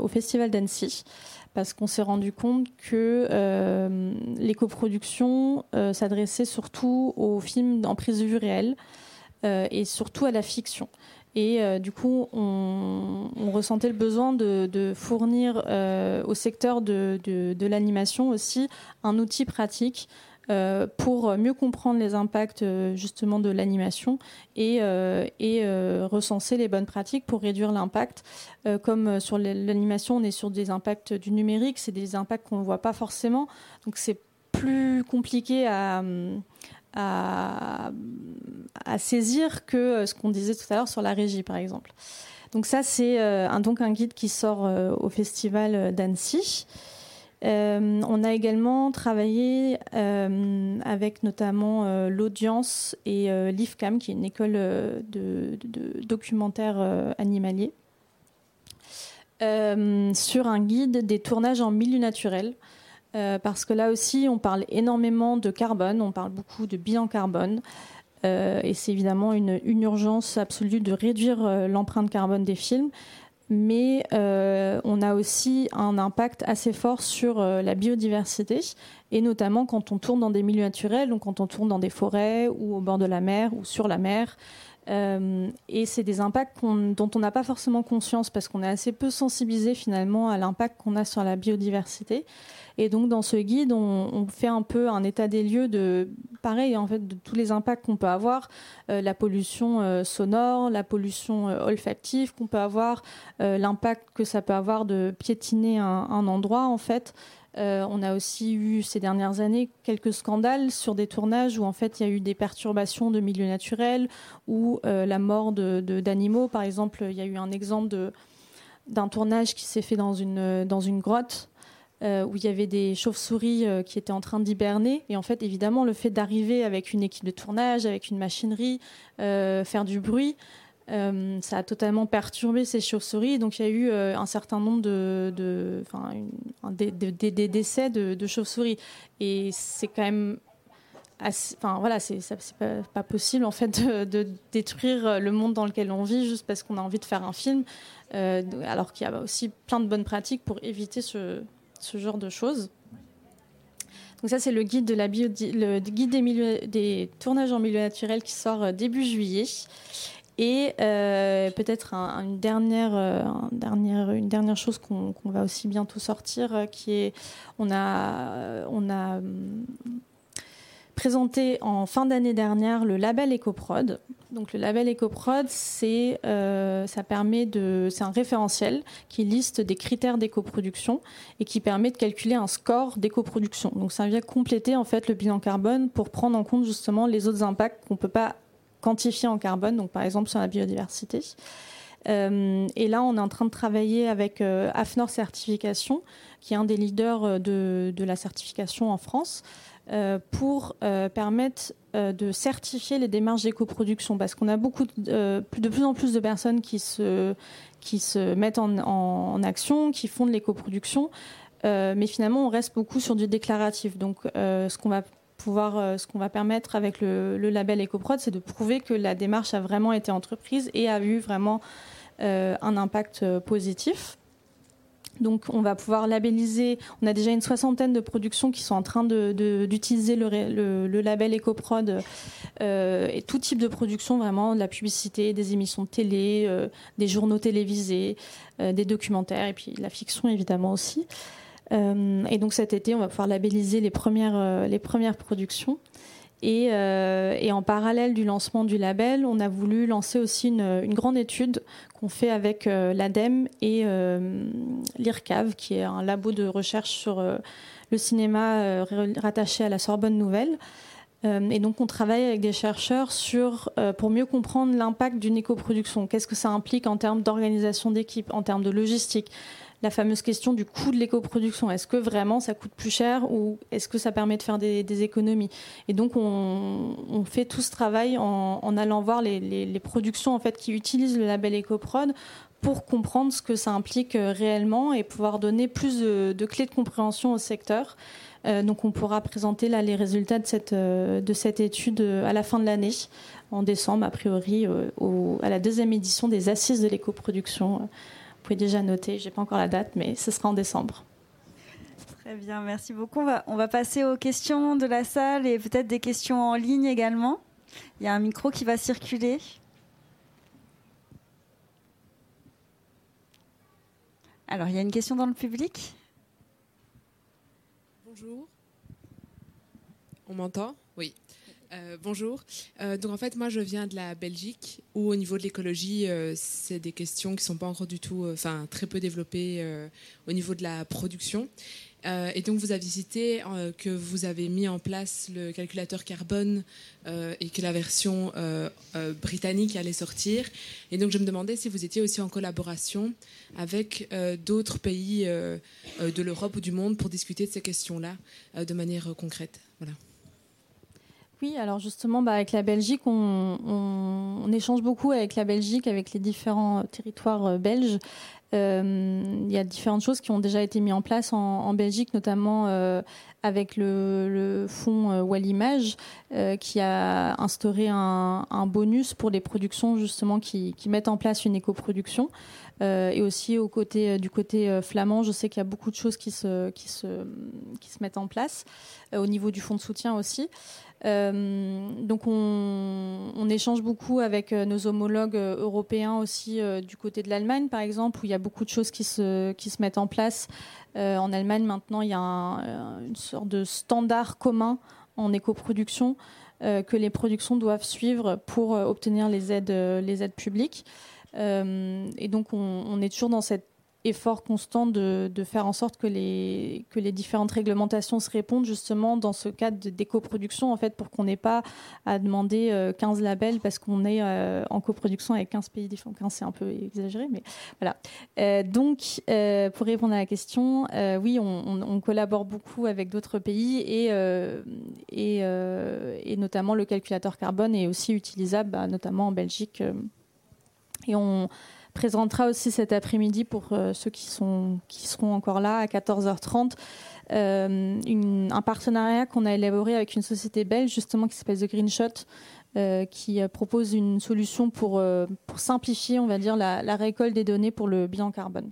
au Festival d'Annecy parce qu'on s'est rendu compte que les coproductions s'adressaient surtout aux films en prise de vue réelle et surtout à la fiction. Et euh, du coup, on, ressentait le besoin de, fournir euh, au secteur de, l'animation aussi un outil pratique euh, pour mieux comprendre les impacts justement de l'animation et, recenser les bonnes pratiques pour réduire l'impact. comme sur l'animation, on est sur des impacts du numérique, c'est des impacts qu'on ne voit pas forcément, donc c'est plus compliqué à, saisir que euh, ce qu'on disait tout à l'heure sur la régie, par exemple. Donc ça, c'est euh, un, donc un guide qui sort euh, au festival d'Annecy. On a également travaillé avec notamment l'audience et l'IFCAM, qui est une école de, de documentaire animalier, sur un guide des tournages en milieu naturel. Euh, parce que là aussi, on parle énormément de carbone, on parle beaucoup de bilan carbone. Euh, et c'est évidemment une, urgence absolue de réduire euh, l'empreinte carbone des films. Mais on a aussi un impact assez fort sur la biodiversité, et notamment quand on tourne dans des milieux naturels, donc quand on tourne dans des forêts ou au bord de la mer ou sur la mer. Et c'est des impacts dont on n'a pas forcément conscience parce qu'on est assez peu sensibilisé finalement à l'impact qu'on a sur la biodiversité. Et donc dans ce guide, on, fait un peu un état des lieux de, pareil en fait, de tous les impacts qu'on peut avoir, euh, la pollution euh, sonore, la pollution euh, olfactive qu'on peut avoir, l'impact que ça peut avoir de piétiner un, endroit en fait. On a aussi eu ces dernières années quelques scandales sur des tournages où en fait il y a eu des perturbations de milieux naturels ou la mort d'animaux. Par exemple, il y a eu un exemple d'un tournage qui s'est fait dans une, grotte euh, où il y avait des chauves-souris euh, qui étaient en train d'hiberner. Et en fait, évidemment, le fait d'arriver avec une équipe de tournage, avec une machinerie, euh, faire du bruit, ça a totalement perturbé ces chauves-souris. Donc il y a eu un certain nombre de, de des, décès de, chauves-souris. Et c'est quand même enfin voilà, c'est pas, possible en fait de, détruire le monde dans lequel on vit juste parce qu'on a envie de faire un film, alors qu'il y a aussi plein de bonnes pratiques pour éviter ce, genre de choses. Donc ça, c'est le guide des, tournages en milieu naturel qui sort euh, début juillet. Et euh, peut-être une, dernière, euh, une dernière chose qu'on va aussi bientôt sortir, qui est, on a, hum, présenté en fin d'année dernière le label EcoProd. Donc le label EcoProd, c'est euh, ça un référentiel qui liste des critères d'écoproduction et qui permet de calculer un score d'écoproduction. Donc ça vient compléter en fait le bilan carbone pour prendre en compte justement les autres impacts qu'on peut pas quantifier en carbone. Donc par exemple sur la biodiversité. Euh, et là, on est en train de travailler avec euh, AFNOR Certification, qui est un des leaders de, de la certification en France, pour permettre de certifier les démarches d'éco-production parce qu'on a beaucoup de, de plus en plus de personnes qui se, qui se mettent en, en action, qui font de l'éco-production. mais finalement, on reste beaucoup sur du déclaratif. Donc, ce qu'on va pouvoir, euh, ce qu'on va permettre avec le, label EcoProd, c'est de prouver que la démarche a vraiment été entreprise et a eu vraiment euh, un impact euh, positif. Donc, on va pouvoir labelliser. On a déjà une soixantaine de productions qui sont en train d'utiliser le, label EcoProd et tout type de production, vraiment de la publicité, des émissions de télé, des journaux télévisés, des documentaires et puis la fiction évidemment aussi. Euh, et donc cet été, on va pouvoir labelliser les premières, euh, les premières productions. Et, euh, et, en parallèle du lancement du label, on a voulu lancer aussi une, grande étude qu'on fait avec l'ADEME et l'IRCAV, qui est un labo de recherche sur le cinéma rattaché à la Sorbonne Nouvelle. et donc on travaille avec des chercheurs sur, pour mieux comprendre l'impact d'une éco-production. Qu'est-ce que ça implique en termes d'organisation d'équipe, en termes de logistique, la fameuse question du coût de l'éco-production. Est-ce que vraiment ça coûte plus cher ou est-ce que ça permet de faire des, économies? Et donc on, fait tout ce travail en, allant voir les, productions en fait qui utilisent le label EcoProd pour comprendre ce que ça implique euh, réellement et pouvoir donner plus de, clés de compréhension au secteur. Euh, donc on pourra présenter les résultats de cette, euh, de cette étude à la fin de l'année, en décembre a priori, à la deuxième édition des assises de l'éco-production pouvez déjà noter, je n'ai pas encore la date, mais ce sera en décembre. Très bien, merci beaucoup. On va, passer aux questions de la salle et peut-être des questions en ligne également. Il y a un micro qui va circuler. Alors, il y a une question dans le public? Bonjour. On m'entend? Euh, bonjour. Euh, donc en fait, moi, je viens de la Belgique, où au niveau de l'écologie, euh, c'est des questions qui sont pas encore du tout, enfin très peu développées au niveau de la production. et donc vous aviez cité que vous avez mis en place le calculateur carbone et que la version britannique allait sortir. Et donc je me demandais si vous étiez aussi en collaboration avec d'autres pays de l'Europe ou du monde pour discuter de ces questions-là de manière concrète. Voilà. Oui, alors justement, bah, avec la Belgique, on, échange beaucoup avec la Belgique, avec les différents territoires euh, belges. Euh, il y a différentes choses qui ont déjà été mises en place en, Belgique, notamment euh, avec le, fonds Wallimage, qui a instauré un, bonus pour les productions justement qui, mettent en place une éco-production. et aussi au côté, du côté flamand, je sais qu'il y a beaucoup de choses qui se, qui se, qui se mettent en place, au niveau du fonds de soutien aussi. Euh, donc on, échange beaucoup avec euh, nos homologues euh, européens aussi du côté de l'Allemagne par exemple où il y a beaucoup de choses qui se, qui se mettent en place. en Allemagne maintenant il y a une sorte de standard commun en éco-production que les productions doivent suivre pour obtenir les aides, les aides publiques. et donc on, on, est toujours dans cette effort constant de, faire en sorte que les, différentes réglementations se répondent justement dans ce cadre d'éco-production, en fait, pour qu'on n'ait pas à demander 15 euh, labels parce qu'on est euh, en coproduction avec 15 pays différents. 15, c'est un peu exagéré, mais voilà. Euh, donc, pour répondre à la question, oui, on, collabore beaucoup avec d'autres pays et, notamment le calculateur carbone est aussi utilisable, bah, notamment en Belgique. et on présentera aussi cet après-midi pour euh, ceux qui, sont, qui seront encore là à 14h30 euh, un partenariat qu'on a élaboré avec une société belge justement qui s'appelle The Green Shot euh, qui propose une solution pour, pour simplifier on va dire la, la récolte des données pour le bilan carbone.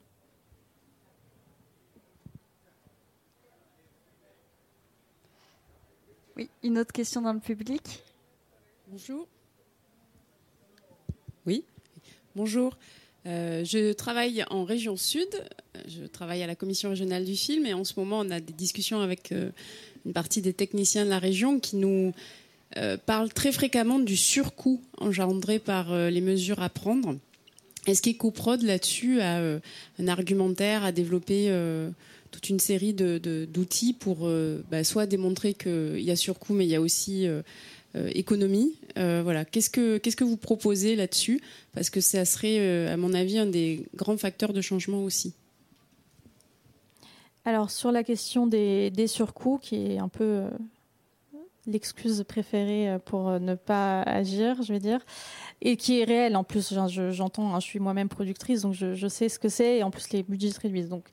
Oui, une autre question dans le public? Bonjour. Oui, bonjour. Euh, je travaille en région sud, je travaille à la commission régionale du film et en ce moment on a des discussions avec euh, une partie des techniciens de la région qui nous euh, parlent très fréquemment du surcoût engendré par les mesures à prendre. Est-ce qu'EcoProd là-dessus a un argumentaire à développer toute une série d'outils pour bah, soit démontrer qu'il y a surcoût mais il y a aussi économie. Euh, voilà, qu'est-ce que qu'est-ce que vous proposez là-dessus? Parce que ça serait, euh, à mon avis, un des grands facteurs de changement aussi. Alors sur la question des, des surcoûts, qui est un peu l'excuse préférée pour ne pas agir, je vais dire et qui est réel en plus. J'entends, hein, je suis moi-même productrice, donc je, sais ce que c'est, et en plus les budgets se réduisent. Donc,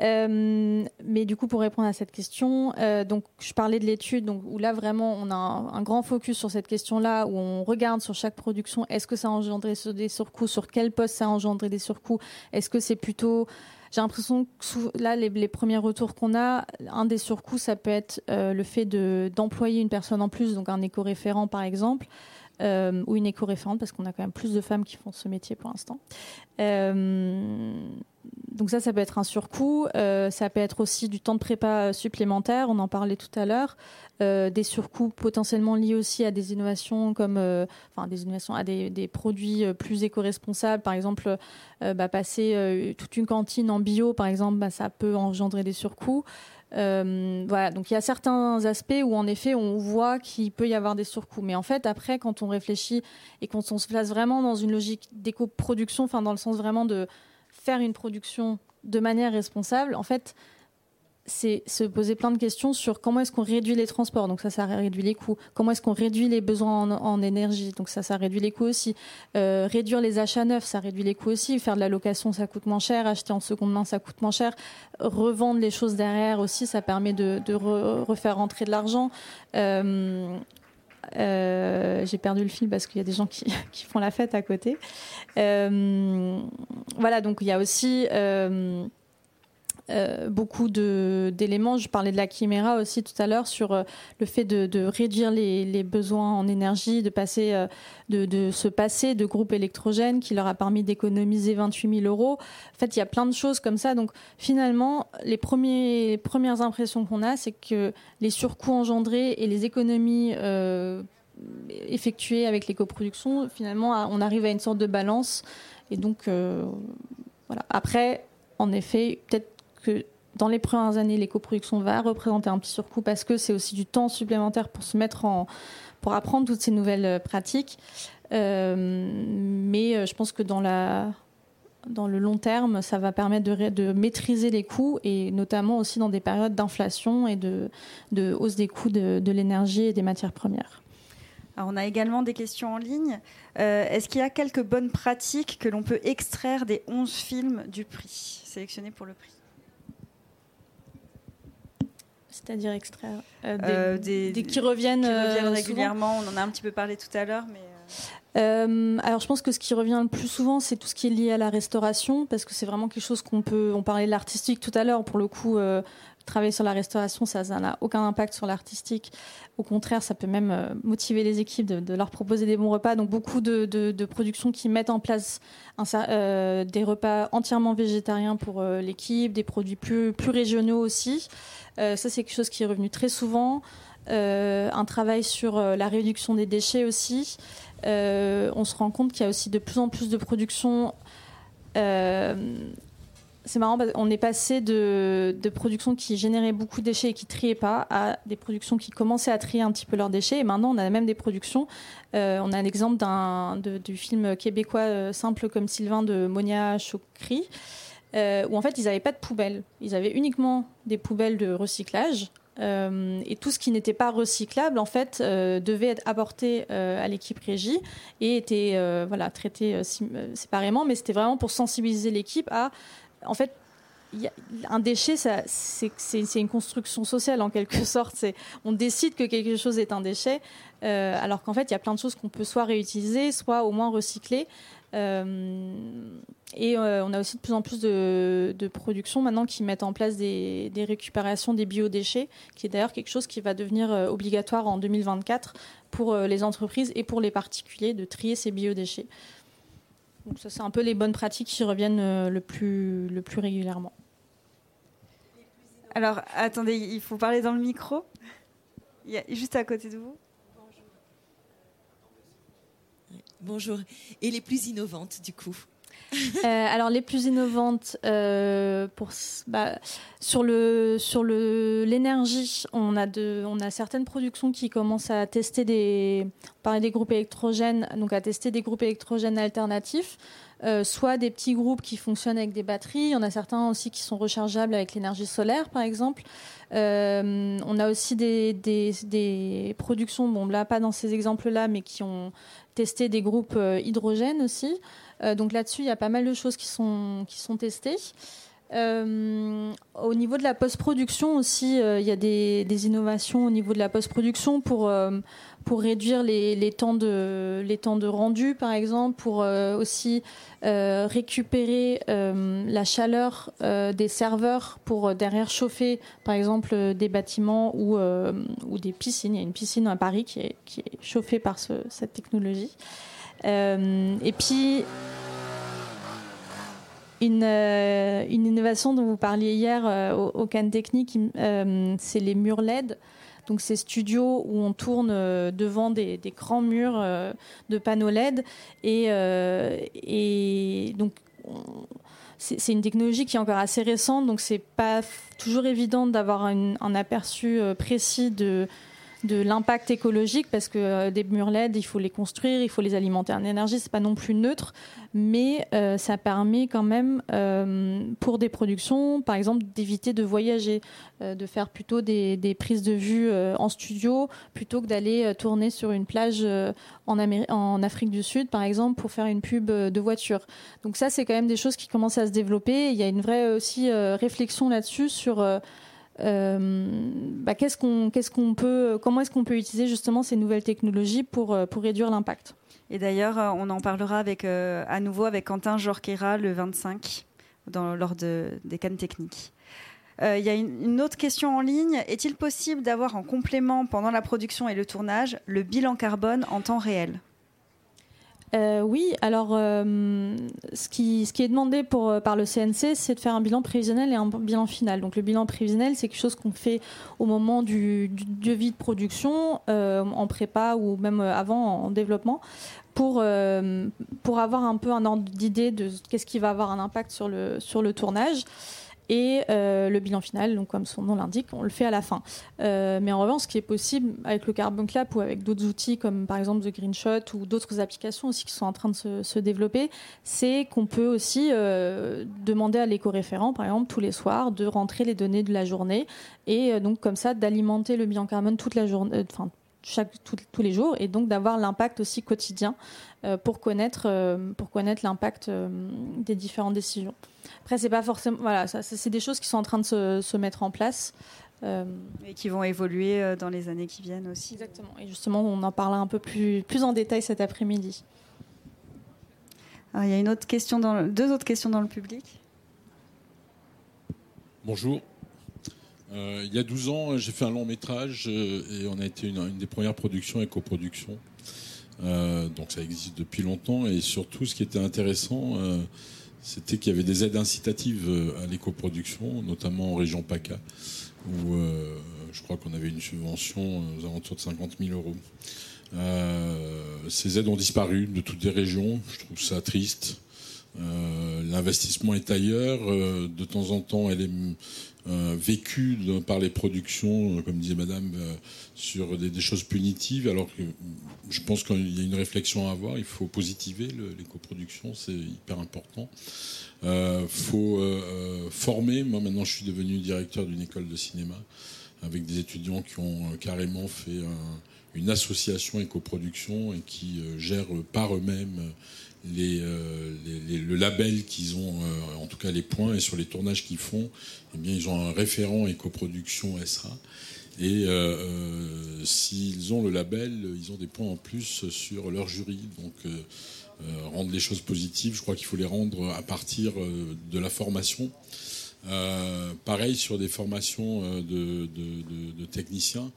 euh, mais du coup, pour répondre à cette question, euh, donc je parlais de l'étude, où là vraiment on a un, grand focus sur cette question-là, où on regarde sur chaque production, est-ce que ça a engendré des surcoûts, sur quel poste ça a engendré des surcoûts, est-ce que c'est plutôt j'ai l'impression que là, les, premiers retours qu'on a, un des surcoûts, ça peut être euh, le fait d'employer une personne en plus, donc un éco-référent par exemple. Euh, ou une éco-référente, parce qu'on a quand même plus de femmes qui font ce métier pour l'instant. Euh, donc ça, ça peut être un surcoût. Euh, ça peut être aussi du temps de prépa supplémentaire. On en parlait tout à l'heure. des surcoûts potentiellement liés aussi à des innovations comme, enfin des innovations à des, produits plus éco-responsables. Par exemple, bah, passer toute une cantine en bio, par exemple, bah, ça peut engendrer des surcoûts. Euh, voilà, donc il y a certains aspects où en effet on voit qu'il peut y avoir des surcoûts. Mais en fait, après, quand on réfléchit et quand on se place vraiment dans une logique d'éco-production, enfin dans le sens vraiment de faire une production de manière responsable, en fait, c'est se poser plein de questions sur comment est-ce qu'on réduit les transports, donc ça, ça réduit les coûts. Comment est-ce qu'on réduit les besoins en, énergie, donc ça, ça réduit les coûts aussi. Euh, réduire les achats neufs, ça réduit les coûts aussi. Faire de la location, ça coûte moins cher. Acheter en seconde main, ça coûte moins cher. Revendre les choses derrière aussi, ça permet de, refaire rentrer de l'argent. Euh, euh, j'ai perdu le fil parce qu'il y a des gens qui, (laughs) qui, font la fête à côté. voilà, donc il y a aussi euh, beaucoup d'éléments. Je parlais de la chiméra aussi tout à l'heure sur euh, le fait de, réduire les, besoins en énergie, de, passer, euh, de, se passer de groupes électrogènes qui leur a permis d'économiser 28 000 euros. En fait, il y a plein de choses comme ça. Donc finalement, les, premiers, premières impressions qu'on a, c'est que les surcoûts engendrés et les économies effectuées avec les coproductions, finalement, on arrive à une sorte de balance. Et donc, voilà. Après, en effet, peut-être que dans les premières années, l'éco-production va représenter un petit surcoût parce que c'est aussi du temps supplémentaire pour se mettre en, pour apprendre toutes ces nouvelles euh, pratiques. Euh, mais euh, je pense que dans le long terme, ça va permettre de, de, maîtriser les coûts et notamment aussi dans des périodes d'inflation et de, hausse des coûts de, de l'énergie et des matières premières. Alors on a également des questions en ligne. Est-ce qu'il y a quelques bonnes pratiques que l'on peut extraire des 11 films du prix, sélectionnés pour le prix? C'est-à-dire extraire euh, euh, des, qui reviennent, euh, régulièrement. On en a un petit peu parlé tout à l'heure, mais. alors je pense que ce qui revient le plus souvent, c'est tout ce qui est lié à la restauration, parce que c'est vraiment quelque chose qu'on peut. On parlait de l'artistique tout à l'heure. Pour le coup, travailler sur la restauration, ça n'a aucun impact sur l'artistique. Au contraire, ça peut même motiver les équipes de, leur proposer des bons repas. Donc beaucoup de, productions qui mettent en place des repas entièrement végétariens pour l'équipe, des produits plus, plus régionaux aussi. Euh, ça, c'est quelque chose qui est revenu très souvent. Euh, un travail sur euh, la réduction des déchets aussi. on se rend compte qu'il y a aussi de plus en plus de production c'est marrant, on est passé de, productions qui généraient beaucoup de déchets et qui triaient pas à des productions qui commençaient à trier un petit peu leurs déchets. Et maintenant, on a même des productions. on a un exemple du film québécois simple comme Sylvain de Monia Chokri, euh, où en fait ils n'avaient pas de poubelles. Ils avaient uniquement des poubelles de recyclage. Euh, et tout ce qui n'était pas recyclable, en fait, euh, devait être apporté à l'équipe régie et était voilà, traité séparément. Mais c'était vraiment pour sensibiliser l'équipe à, en fait, un déchet, c'est une construction sociale en quelque (laughs) sorte. On décide que quelque chose est un déchet, alors qu'en fait, il y a plein de choses qu'on peut soit réutiliser, soit au moins recycler. Et euh, on a aussi de plus en plus de, productions maintenant qui mettent en place des, récupérations des biodéchets, qui est d'ailleurs quelque chose qui va devenir euh, obligatoire en 2024 pour euh, les entreprises et pour les particuliers de trier ces biodéchets. Donc ça, c'est un peu les bonnes pratiques qui reviennent le plus, le plus régulièrement. Alors, attendez, il faut parler dans le micro. Il y a, juste à côté de vous. Bonjour. Et les plus innovantes, du coup euh, alors les plus innovantes euh, pour bah, sur le sur le l'énergie, on a de on a certaines productions qui commencent à tester des on des groupes électrogènes donc à tester des groupes électrogènes alternatifs. Soit des petits groupes qui fonctionnent avec des batteries. Il y en a certains aussi qui sont rechargeables avec l'énergie solaire, par exemple. on a aussi des, des, productions, bon là pas dans ces exemples-là, mais qui ont testé des groupes hydrogène aussi. donc là-dessus, il y a pas mal de choses qui sont, qui sont testées. Euh, au niveau de la post-production aussi, euh, il y a des, innovations au niveau de la post-production pour, euh, pour réduire les, temps de, les temps de rendu, par exemple, pour aussi récupérer la chaleur des serveurs pour derrière chauffer, par exemple, des bâtiments ou, ou des piscines. Il y a une piscine à Paris qui est, qui est chauffée par cette technologie. et puis, euh, une, innovation dont vous parliez hier euh, au, Cannes Technique, euh, c'est les murs LED. Donc ces studios où on tourne devant des, grands murs de panneaux LED. Et, et donc c'est une technologie qui est encore assez récente, donc c'est pas toujours évident d'avoir un, aperçu précis de de l'impact écologique parce que euh, des murs LED, il faut les construire, il faut les alimenter en énergie, c'est pas non plus neutre, mais euh, ça permet quand même euh, pour des productions, par exemple, d'éviter de voyager, de faire plutôt des, prises de vue en studio plutôt que d'aller tourner sur une plage en, en, Afrique du Sud, par exemple, pour faire une pub de voiture. Donc ça, c'est quand même des choses qui commencent à se développer. Il y a une vraie aussi réflexion là-dessus sur bah, qu'est-ce qu'on, peut, comment est-ce qu'on peut utiliser justement ces nouvelles technologies pour, euh, réduire l'impact? Et d'ailleurs, euh, on en parlera à nouveau avec Quentin Jorquera le 25 dans, lors de, des cannes techniques. Il y a une, autre question en ligne. Est-il possible d'avoir en complément pendant la production et le tournage le bilan carbone en temps réel? Euh, oui, alors euh, ce, qui, est demandé euh, par le CNC, c'est de faire un bilan prévisionnel et un bilan final. Donc le bilan prévisionnel, c'est quelque chose qu'on fait au moment du, devis de production, en prépa ou même avant en développement, pour, pour avoir un peu un ordre d'idée de qu'est-ce qui va avoir un impact sur le, sur le tournage. Et euh, le bilan final, donc comme son nom l'indique, on le fait à la fin. Euh, mais en revanche, ce qui est possible avec le Carbon Clap ou avec d'autres outils comme par exemple The Green Shot ou d'autres applications aussi qui sont en train de se, développer, c'est qu'on peut aussi euh, demander à l'éco-référent, par exemple, tous les soirs, de rentrer les données de la journée et donc comme ça d'alimenter le bilan carbone toute la journée, chaque, tous les jours et donc d'avoir l'impact aussi quotidien pour connaître, pour connaître l'impact des différentes décisions. Après, c'est pas forcément. Voilà, ça, c'est des choses qui sont en train de se, mettre en place. Euh, et qui vont évoluer euh, dans les années qui viennent aussi. Exactement. Et justement, on en parlera un peu plus, plus en détail cet après-midi. il y a une autre question dans deux autres questions dans le public. Bonjour. Euh, il y a 12 ans, j'ai fait un long métrage et on a été une, des premières productions et coproductions. donc ça existe depuis longtemps et surtout ce qui était intéressant, c'était qu'il y avait des aides incitatives euh, à l'éco-production, notamment en région PACA, où euh, je crois qu'on avait une subvention aux alentours de 50 000 euros. Euh, ces aides ont disparu de toutes les régions. Je trouve ça triste. L'investissement est ailleurs. de temps en temps, elle est euh, vécu par les productions, euh, comme disait Madame, euh, sur des, choses punitives. Alors que je pense qu'il y a une réflexion à avoir. Il faut positiver l'éco-production, c'est hyper important. Il faut former. Moi, maintenant, je suis devenu directeur d'une école de cinéma avec des étudiants qui ont carrément fait une association éco-production et qui gèrent par eux-mêmes euh, le label qu'ils ont, euh, en tout cas les points, et sur les tournages qu'ils font, eh bien, ils ont un référent éco-production SRA. Et euh, s'ils ont le label, ils ont des points en plus sur leur jury. Donc, rendre les choses positives, je crois qu'il faut les rendre à partir de la formation. pareil sur des formations de techniciens.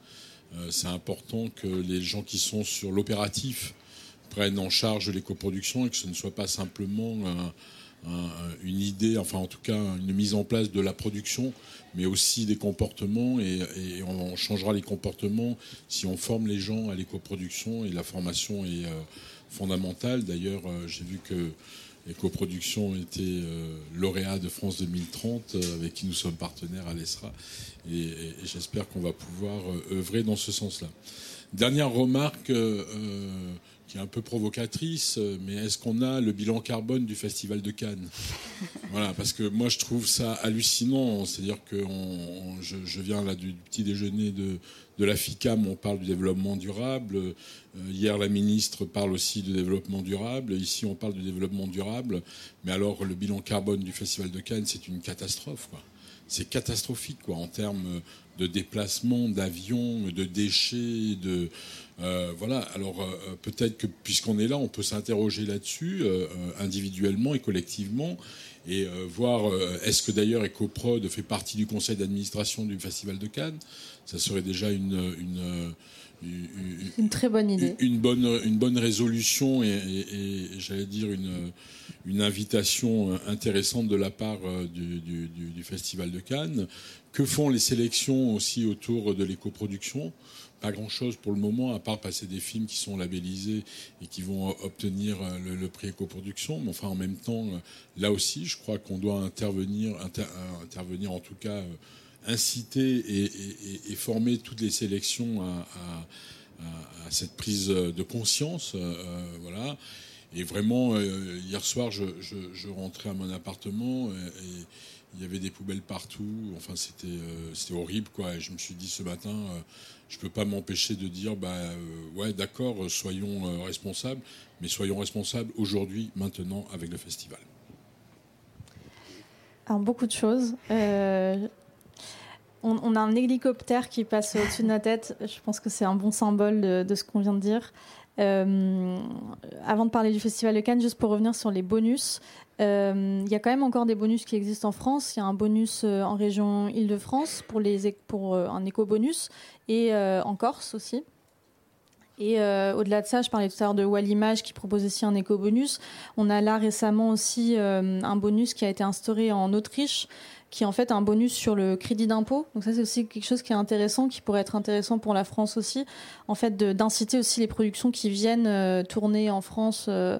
c'est important que les gens qui sont sur l'opératif prennent en charge l'éco-production et que ce ne soit pas simplement une idée, enfin en tout cas une mise en place de la production, mais aussi des comportements et, on changera les comportements si on forme les gens à l'éco-production et la formation est euh, fondamentale. D'ailleurs, euh, j'ai vu que l'éco-production était euh, lauréat de France 2030 avec qui nous sommes partenaires à l'ESRA et j'espère qu'on va pouvoir œuvrer dans ce sens-là. Dernière remarque qui est un peu provocatrice, euh, mais est-ce qu'on a le bilan carbone du Festival de Cannes? (laughs) Voilà, parce que moi je trouve ça hallucinant. C'est-à-dire que on- on- je, je viens là du petit déjeuner de, de la FICAM, on parle du développement durable. Euh, hier, la ministre parle aussi de développement durable. Ici, on parle du développement durable. Mais alors, le bilan carbone du Festival de Cannes, c'est une catastrophe. Quoi. C'est catastrophique quoi, en termes de déplacement, d'avions, de déchets, de euh, voilà. Alors euh, peut-être que puisqu'on est là, on peut s'interroger là-dessus euh, euh, individuellement et collectivement et euh, voir euh, est-ce que d'ailleurs EcoProd fait partie du conseil d'administration du Festival de Cannes? Ça serait déjà une, une, une- Une très bonne idée. une bonne, une bonne résolution et, et- et j'allais dire une, une invitation intéressante de la part euh, du- du Festival de Cannes. Que font les sélections aussi autour de l'éco-production Pas grand-chose pour le moment, à part passer des films qui sont labellisés et qui vont obtenir euh, le, prix éco-production. Mais enfin, en même temps, euh, là aussi, je crois qu'on doit intervenir, inter- euh, intervenir en tout cas, euh, inciter et, former toutes les sélections à- cette prise de conscience. euh, euh, voilà. Et vraiment, euh, hier soir, je, rentrais à mon appartement et, il y avait des poubelles partout. Enfin, c'était euh, horrible, quoi. Et je me suis dit ce matin, euh, je peux pas m'empêcher de dire, bah euh, ouais, d'accord, soyons euh, responsables, mais soyons responsables aujourd'hui, maintenant, avec le festival. Alors, beaucoup de choses. Euh, on, a un hélicoptère qui passe au-dessus de notre tête. Je pense que c'est un bon symbole de ce qu'on vient de dire. Euh, avant de parler du Festival de Cannes, juste pour revenir sur les bonus, euh, il y a quand même encore des bonus qui existent en France. Il y a un bonus euh, en région Île-de-France pour, les, pour un éco-bonus et en Corse aussi. Et au-delà de ça, je parlais tout à l'heure de Wallimage qui propose aussi un éco-bonus. On a là récemment aussi un bonus qui a été instauré en Autriche, qui est en fait un bonus sur le crédit d'impôt. Donc ça, c'est aussi quelque chose qui est intéressant, qui pourrait être intéressant pour la France aussi, en fait, d'inciter aussi les productions qui viennent euh, tourner en France. euh,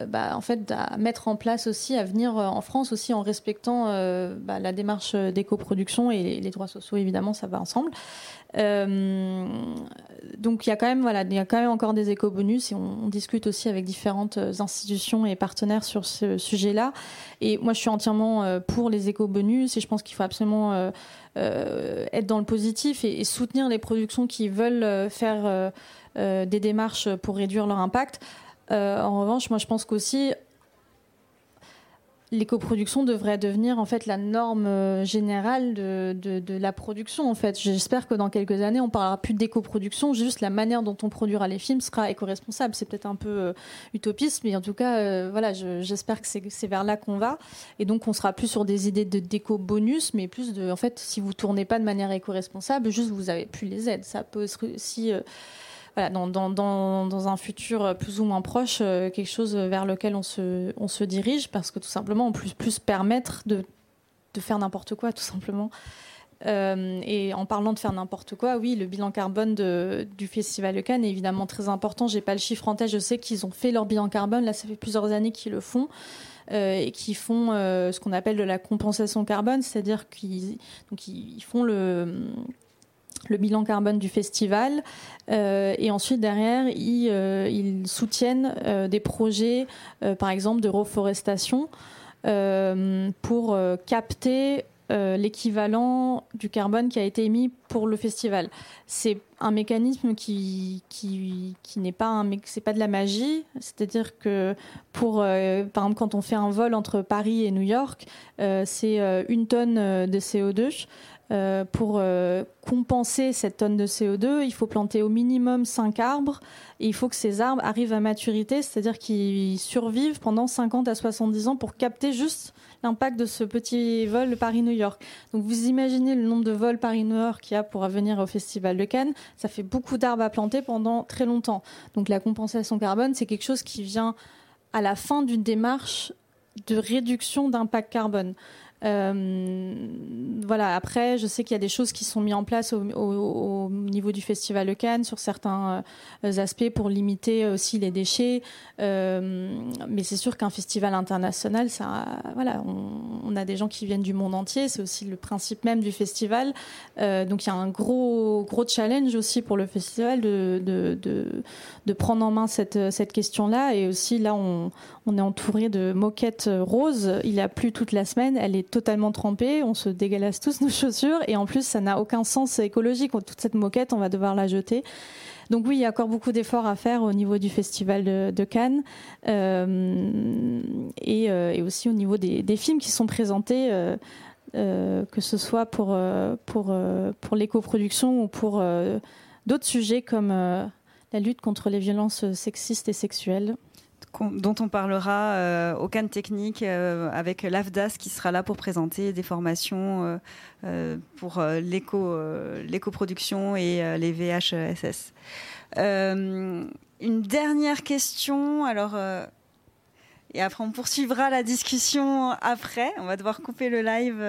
euh, bah, en fait, à mettre en place aussi, à venir en France aussi en respectant bah, la démarche d'éco-production et les droits sociaux, évidemment, ça va ensemble. Euh, donc il y a quand même voilà, il y a quand même encore des éco-bonus et on, discute aussi avec différentes euh, institutions et partenaires sur ce sujet-là. Et moi, je suis entièrement euh, pour les éco-bonus et je pense qu'il faut absolument être dans le positif et, soutenir les productions qui veulent faire des démarches pour réduire leur impact. En revanche, moi, je pense qu'aussi l'éco-production devrait devenir en fait la norme euh, générale de, de, de la production. En fait, j'espère que dans quelques années, on parlera plus d'éco-production, juste la manière dont on produira les films sera éco-responsable. C'est peut-être un peu euh, utopiste, mais en tout cas, euh, voilà, je- j'espère que c'est vers là qu'on va. Et donc, on sera plus sur des idées de d'éco-bonus, mais plus de, en fait, si vous tournez pas de manière éco-responsable, juste vous avez plus les aides. Ça peut aussi euh, voilà, dans, dans, dans, dans un futur plus ou moins proche, euh, quelque chose vers lequel on se, on se dirige, parce que tout simplement, on peut plus permettre de, de faire n'importe quoi, tout simplement. Euh, et en parlant de faire n'importe quoi, oui, le bilan carbone du Festival de Cannes est évidemment très important. J'ai pas le chiffre en tête, je sais qu'ils ont fait leur bilan carbone, là ça fait plusieurs années qu'ils le font. euh, et qui font ce qu'on appelle de la compensation carbone, c'est-à-dire qu'ils ils font le, le bilan carbone du festival euh, et ensuite derrière ils, euh, soutiennent euh, des projets par exemple de reforestation pour capter l'équivalent du carbone qui a été émis pour le festival. C'est un mécanisme qui, n'est pas, pas de la magie. C'est-à-dire que pour, par exemple, quand on fait un vol entre Paris et New York, c'est une tonne de CO2. Euh, pour euh, compenser cette tonne de CO2, il faut planter au minimum 5 arbres et il faut que ces arbres arrivent à maturité, c'est-à-dire qu'ils survivent pendant 50 à 70 ans pour capter juste l'impact de ce petit vol Paris-New York. Donc vous imaginez le nombre de vols Paris-New York qu'il y a pour venir au Festival de Cannes, ça fait beaucoup d'arbres à planter pendant très longtemps. Donc la compensation carbone, c'est quelque chose qui vient à la fin d'une démarche de réduction d'impact carbone. Voilà. Après, je sais qu'il y a des choses qui sont mises en place au, niveau du festival de Cannes sur certains aspects pour limiter aussi les déchets. mais c'est sûr qu'un festival international, ça, voilà, on, a des gens qui viennent du monde entier. C'est aussi le principe même du festival. donc il y a un gros gros challenge aussi pour le festival de, prendre en main cette, cette question-là. Et aussi, là, on, on, est entouré de moquettes roses. Il a plu toute la semaine. Elle est totalement trempée. On se dégalasse tous nos (laughs) chaussures. Et en plus, ça n'a aucun sens écologique. Toute cette moquette, on va devoir la jeter. Donc oui, il y a encore beaucoup d'efforts à faire au niveau du festival de, Cannes euh, et, euh, et, aussi au niveau des, films qui sont présentés. Euh, que ce soit pour l'éco-production ou pour d'autres sujets comme la lutte contre les violences sexistes et sexuelles dont on parlera au Cannes Technique avec l'AFDAS qui sera là pour présenter des formations pour l'éco-production et les VHSS. une dernière question. Alors, et après, on poursuivra la discussion après. On va devoir couper le live.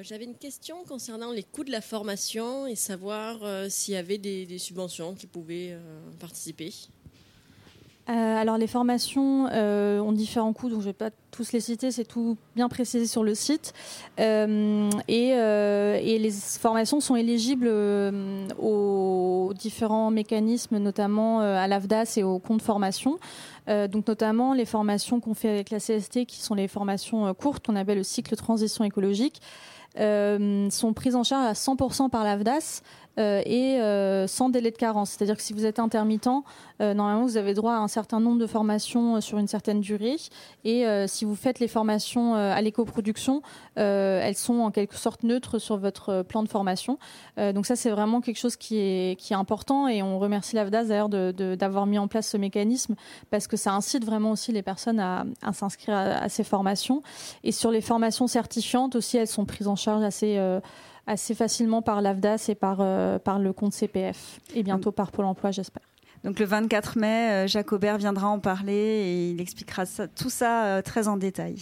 Euh. J'avais une question concernant les coûts de la formation et savoir euh, s'il y avait des, subventions qui pouvaient participer. Euh, alors les formations ont différents coûts, donc je ne vais pas tous les citer, c'est tout bien précisé sur le site. Et, les formations sont éligibles aux différents mécanismes, notamment à l'AFDAS et au compte formation. donc notamment les formations qu'on fait avec la CST, qui sont les formations courtes, qu'on appelle le cycle transition écologique. Sont prises en charge à 100% par l'AFDAS euh, et euh, sans délai de carence. C'est-à-dire que si vous êtes intermittent, euh, normalement vous avez droit à un certain nombre de formations sur une certaine durée. Et si vous faites les formations à l'éco-production, elles sont en quelque sorte neutres sur votre plan de formation. donc ça c'est vraiment quelque chose qui est, important et on remercie l'AFDAS d'ailleurs d'avoir mis en place ce mécanisme parce que ça incite vraiment aussi les personnes à, s'inscrire à, ces formations. Et sur les formations certifiantes aussi, elles sont prises en charge assez assez facilement par l'AFDAS et par, euh, par le compte CPF et bientôt par Pôle emploi, j'espère. Donc le 24 mai, euh, Jacques Aubert viendra en parler et il expliquera tout ça euh, très en détail.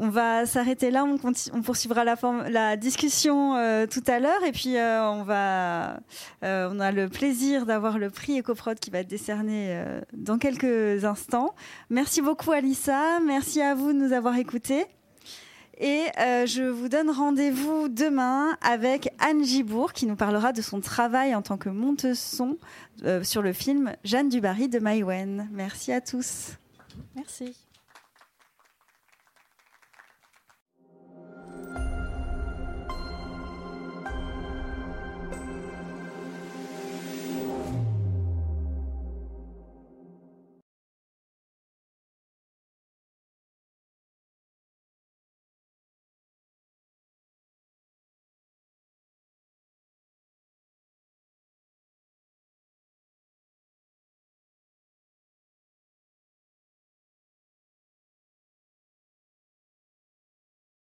On va s'arrêter là, on, poursuivra la, la discussion tout à l'heure et puis on, va, on a le plaisir d'avoir le prix EcoProd qui va être décerné dans quelques instants. Merci beaucoup Alissa, merci à vous de nous avoir écoutés. Et euh, je vous donne rendez-vous demain avec Anne Gibourg qui nous parlera de son travail en tant que monteuse son euh, sur le film Jeanne Dubarry de Maïwen. Merci à tous. Merci.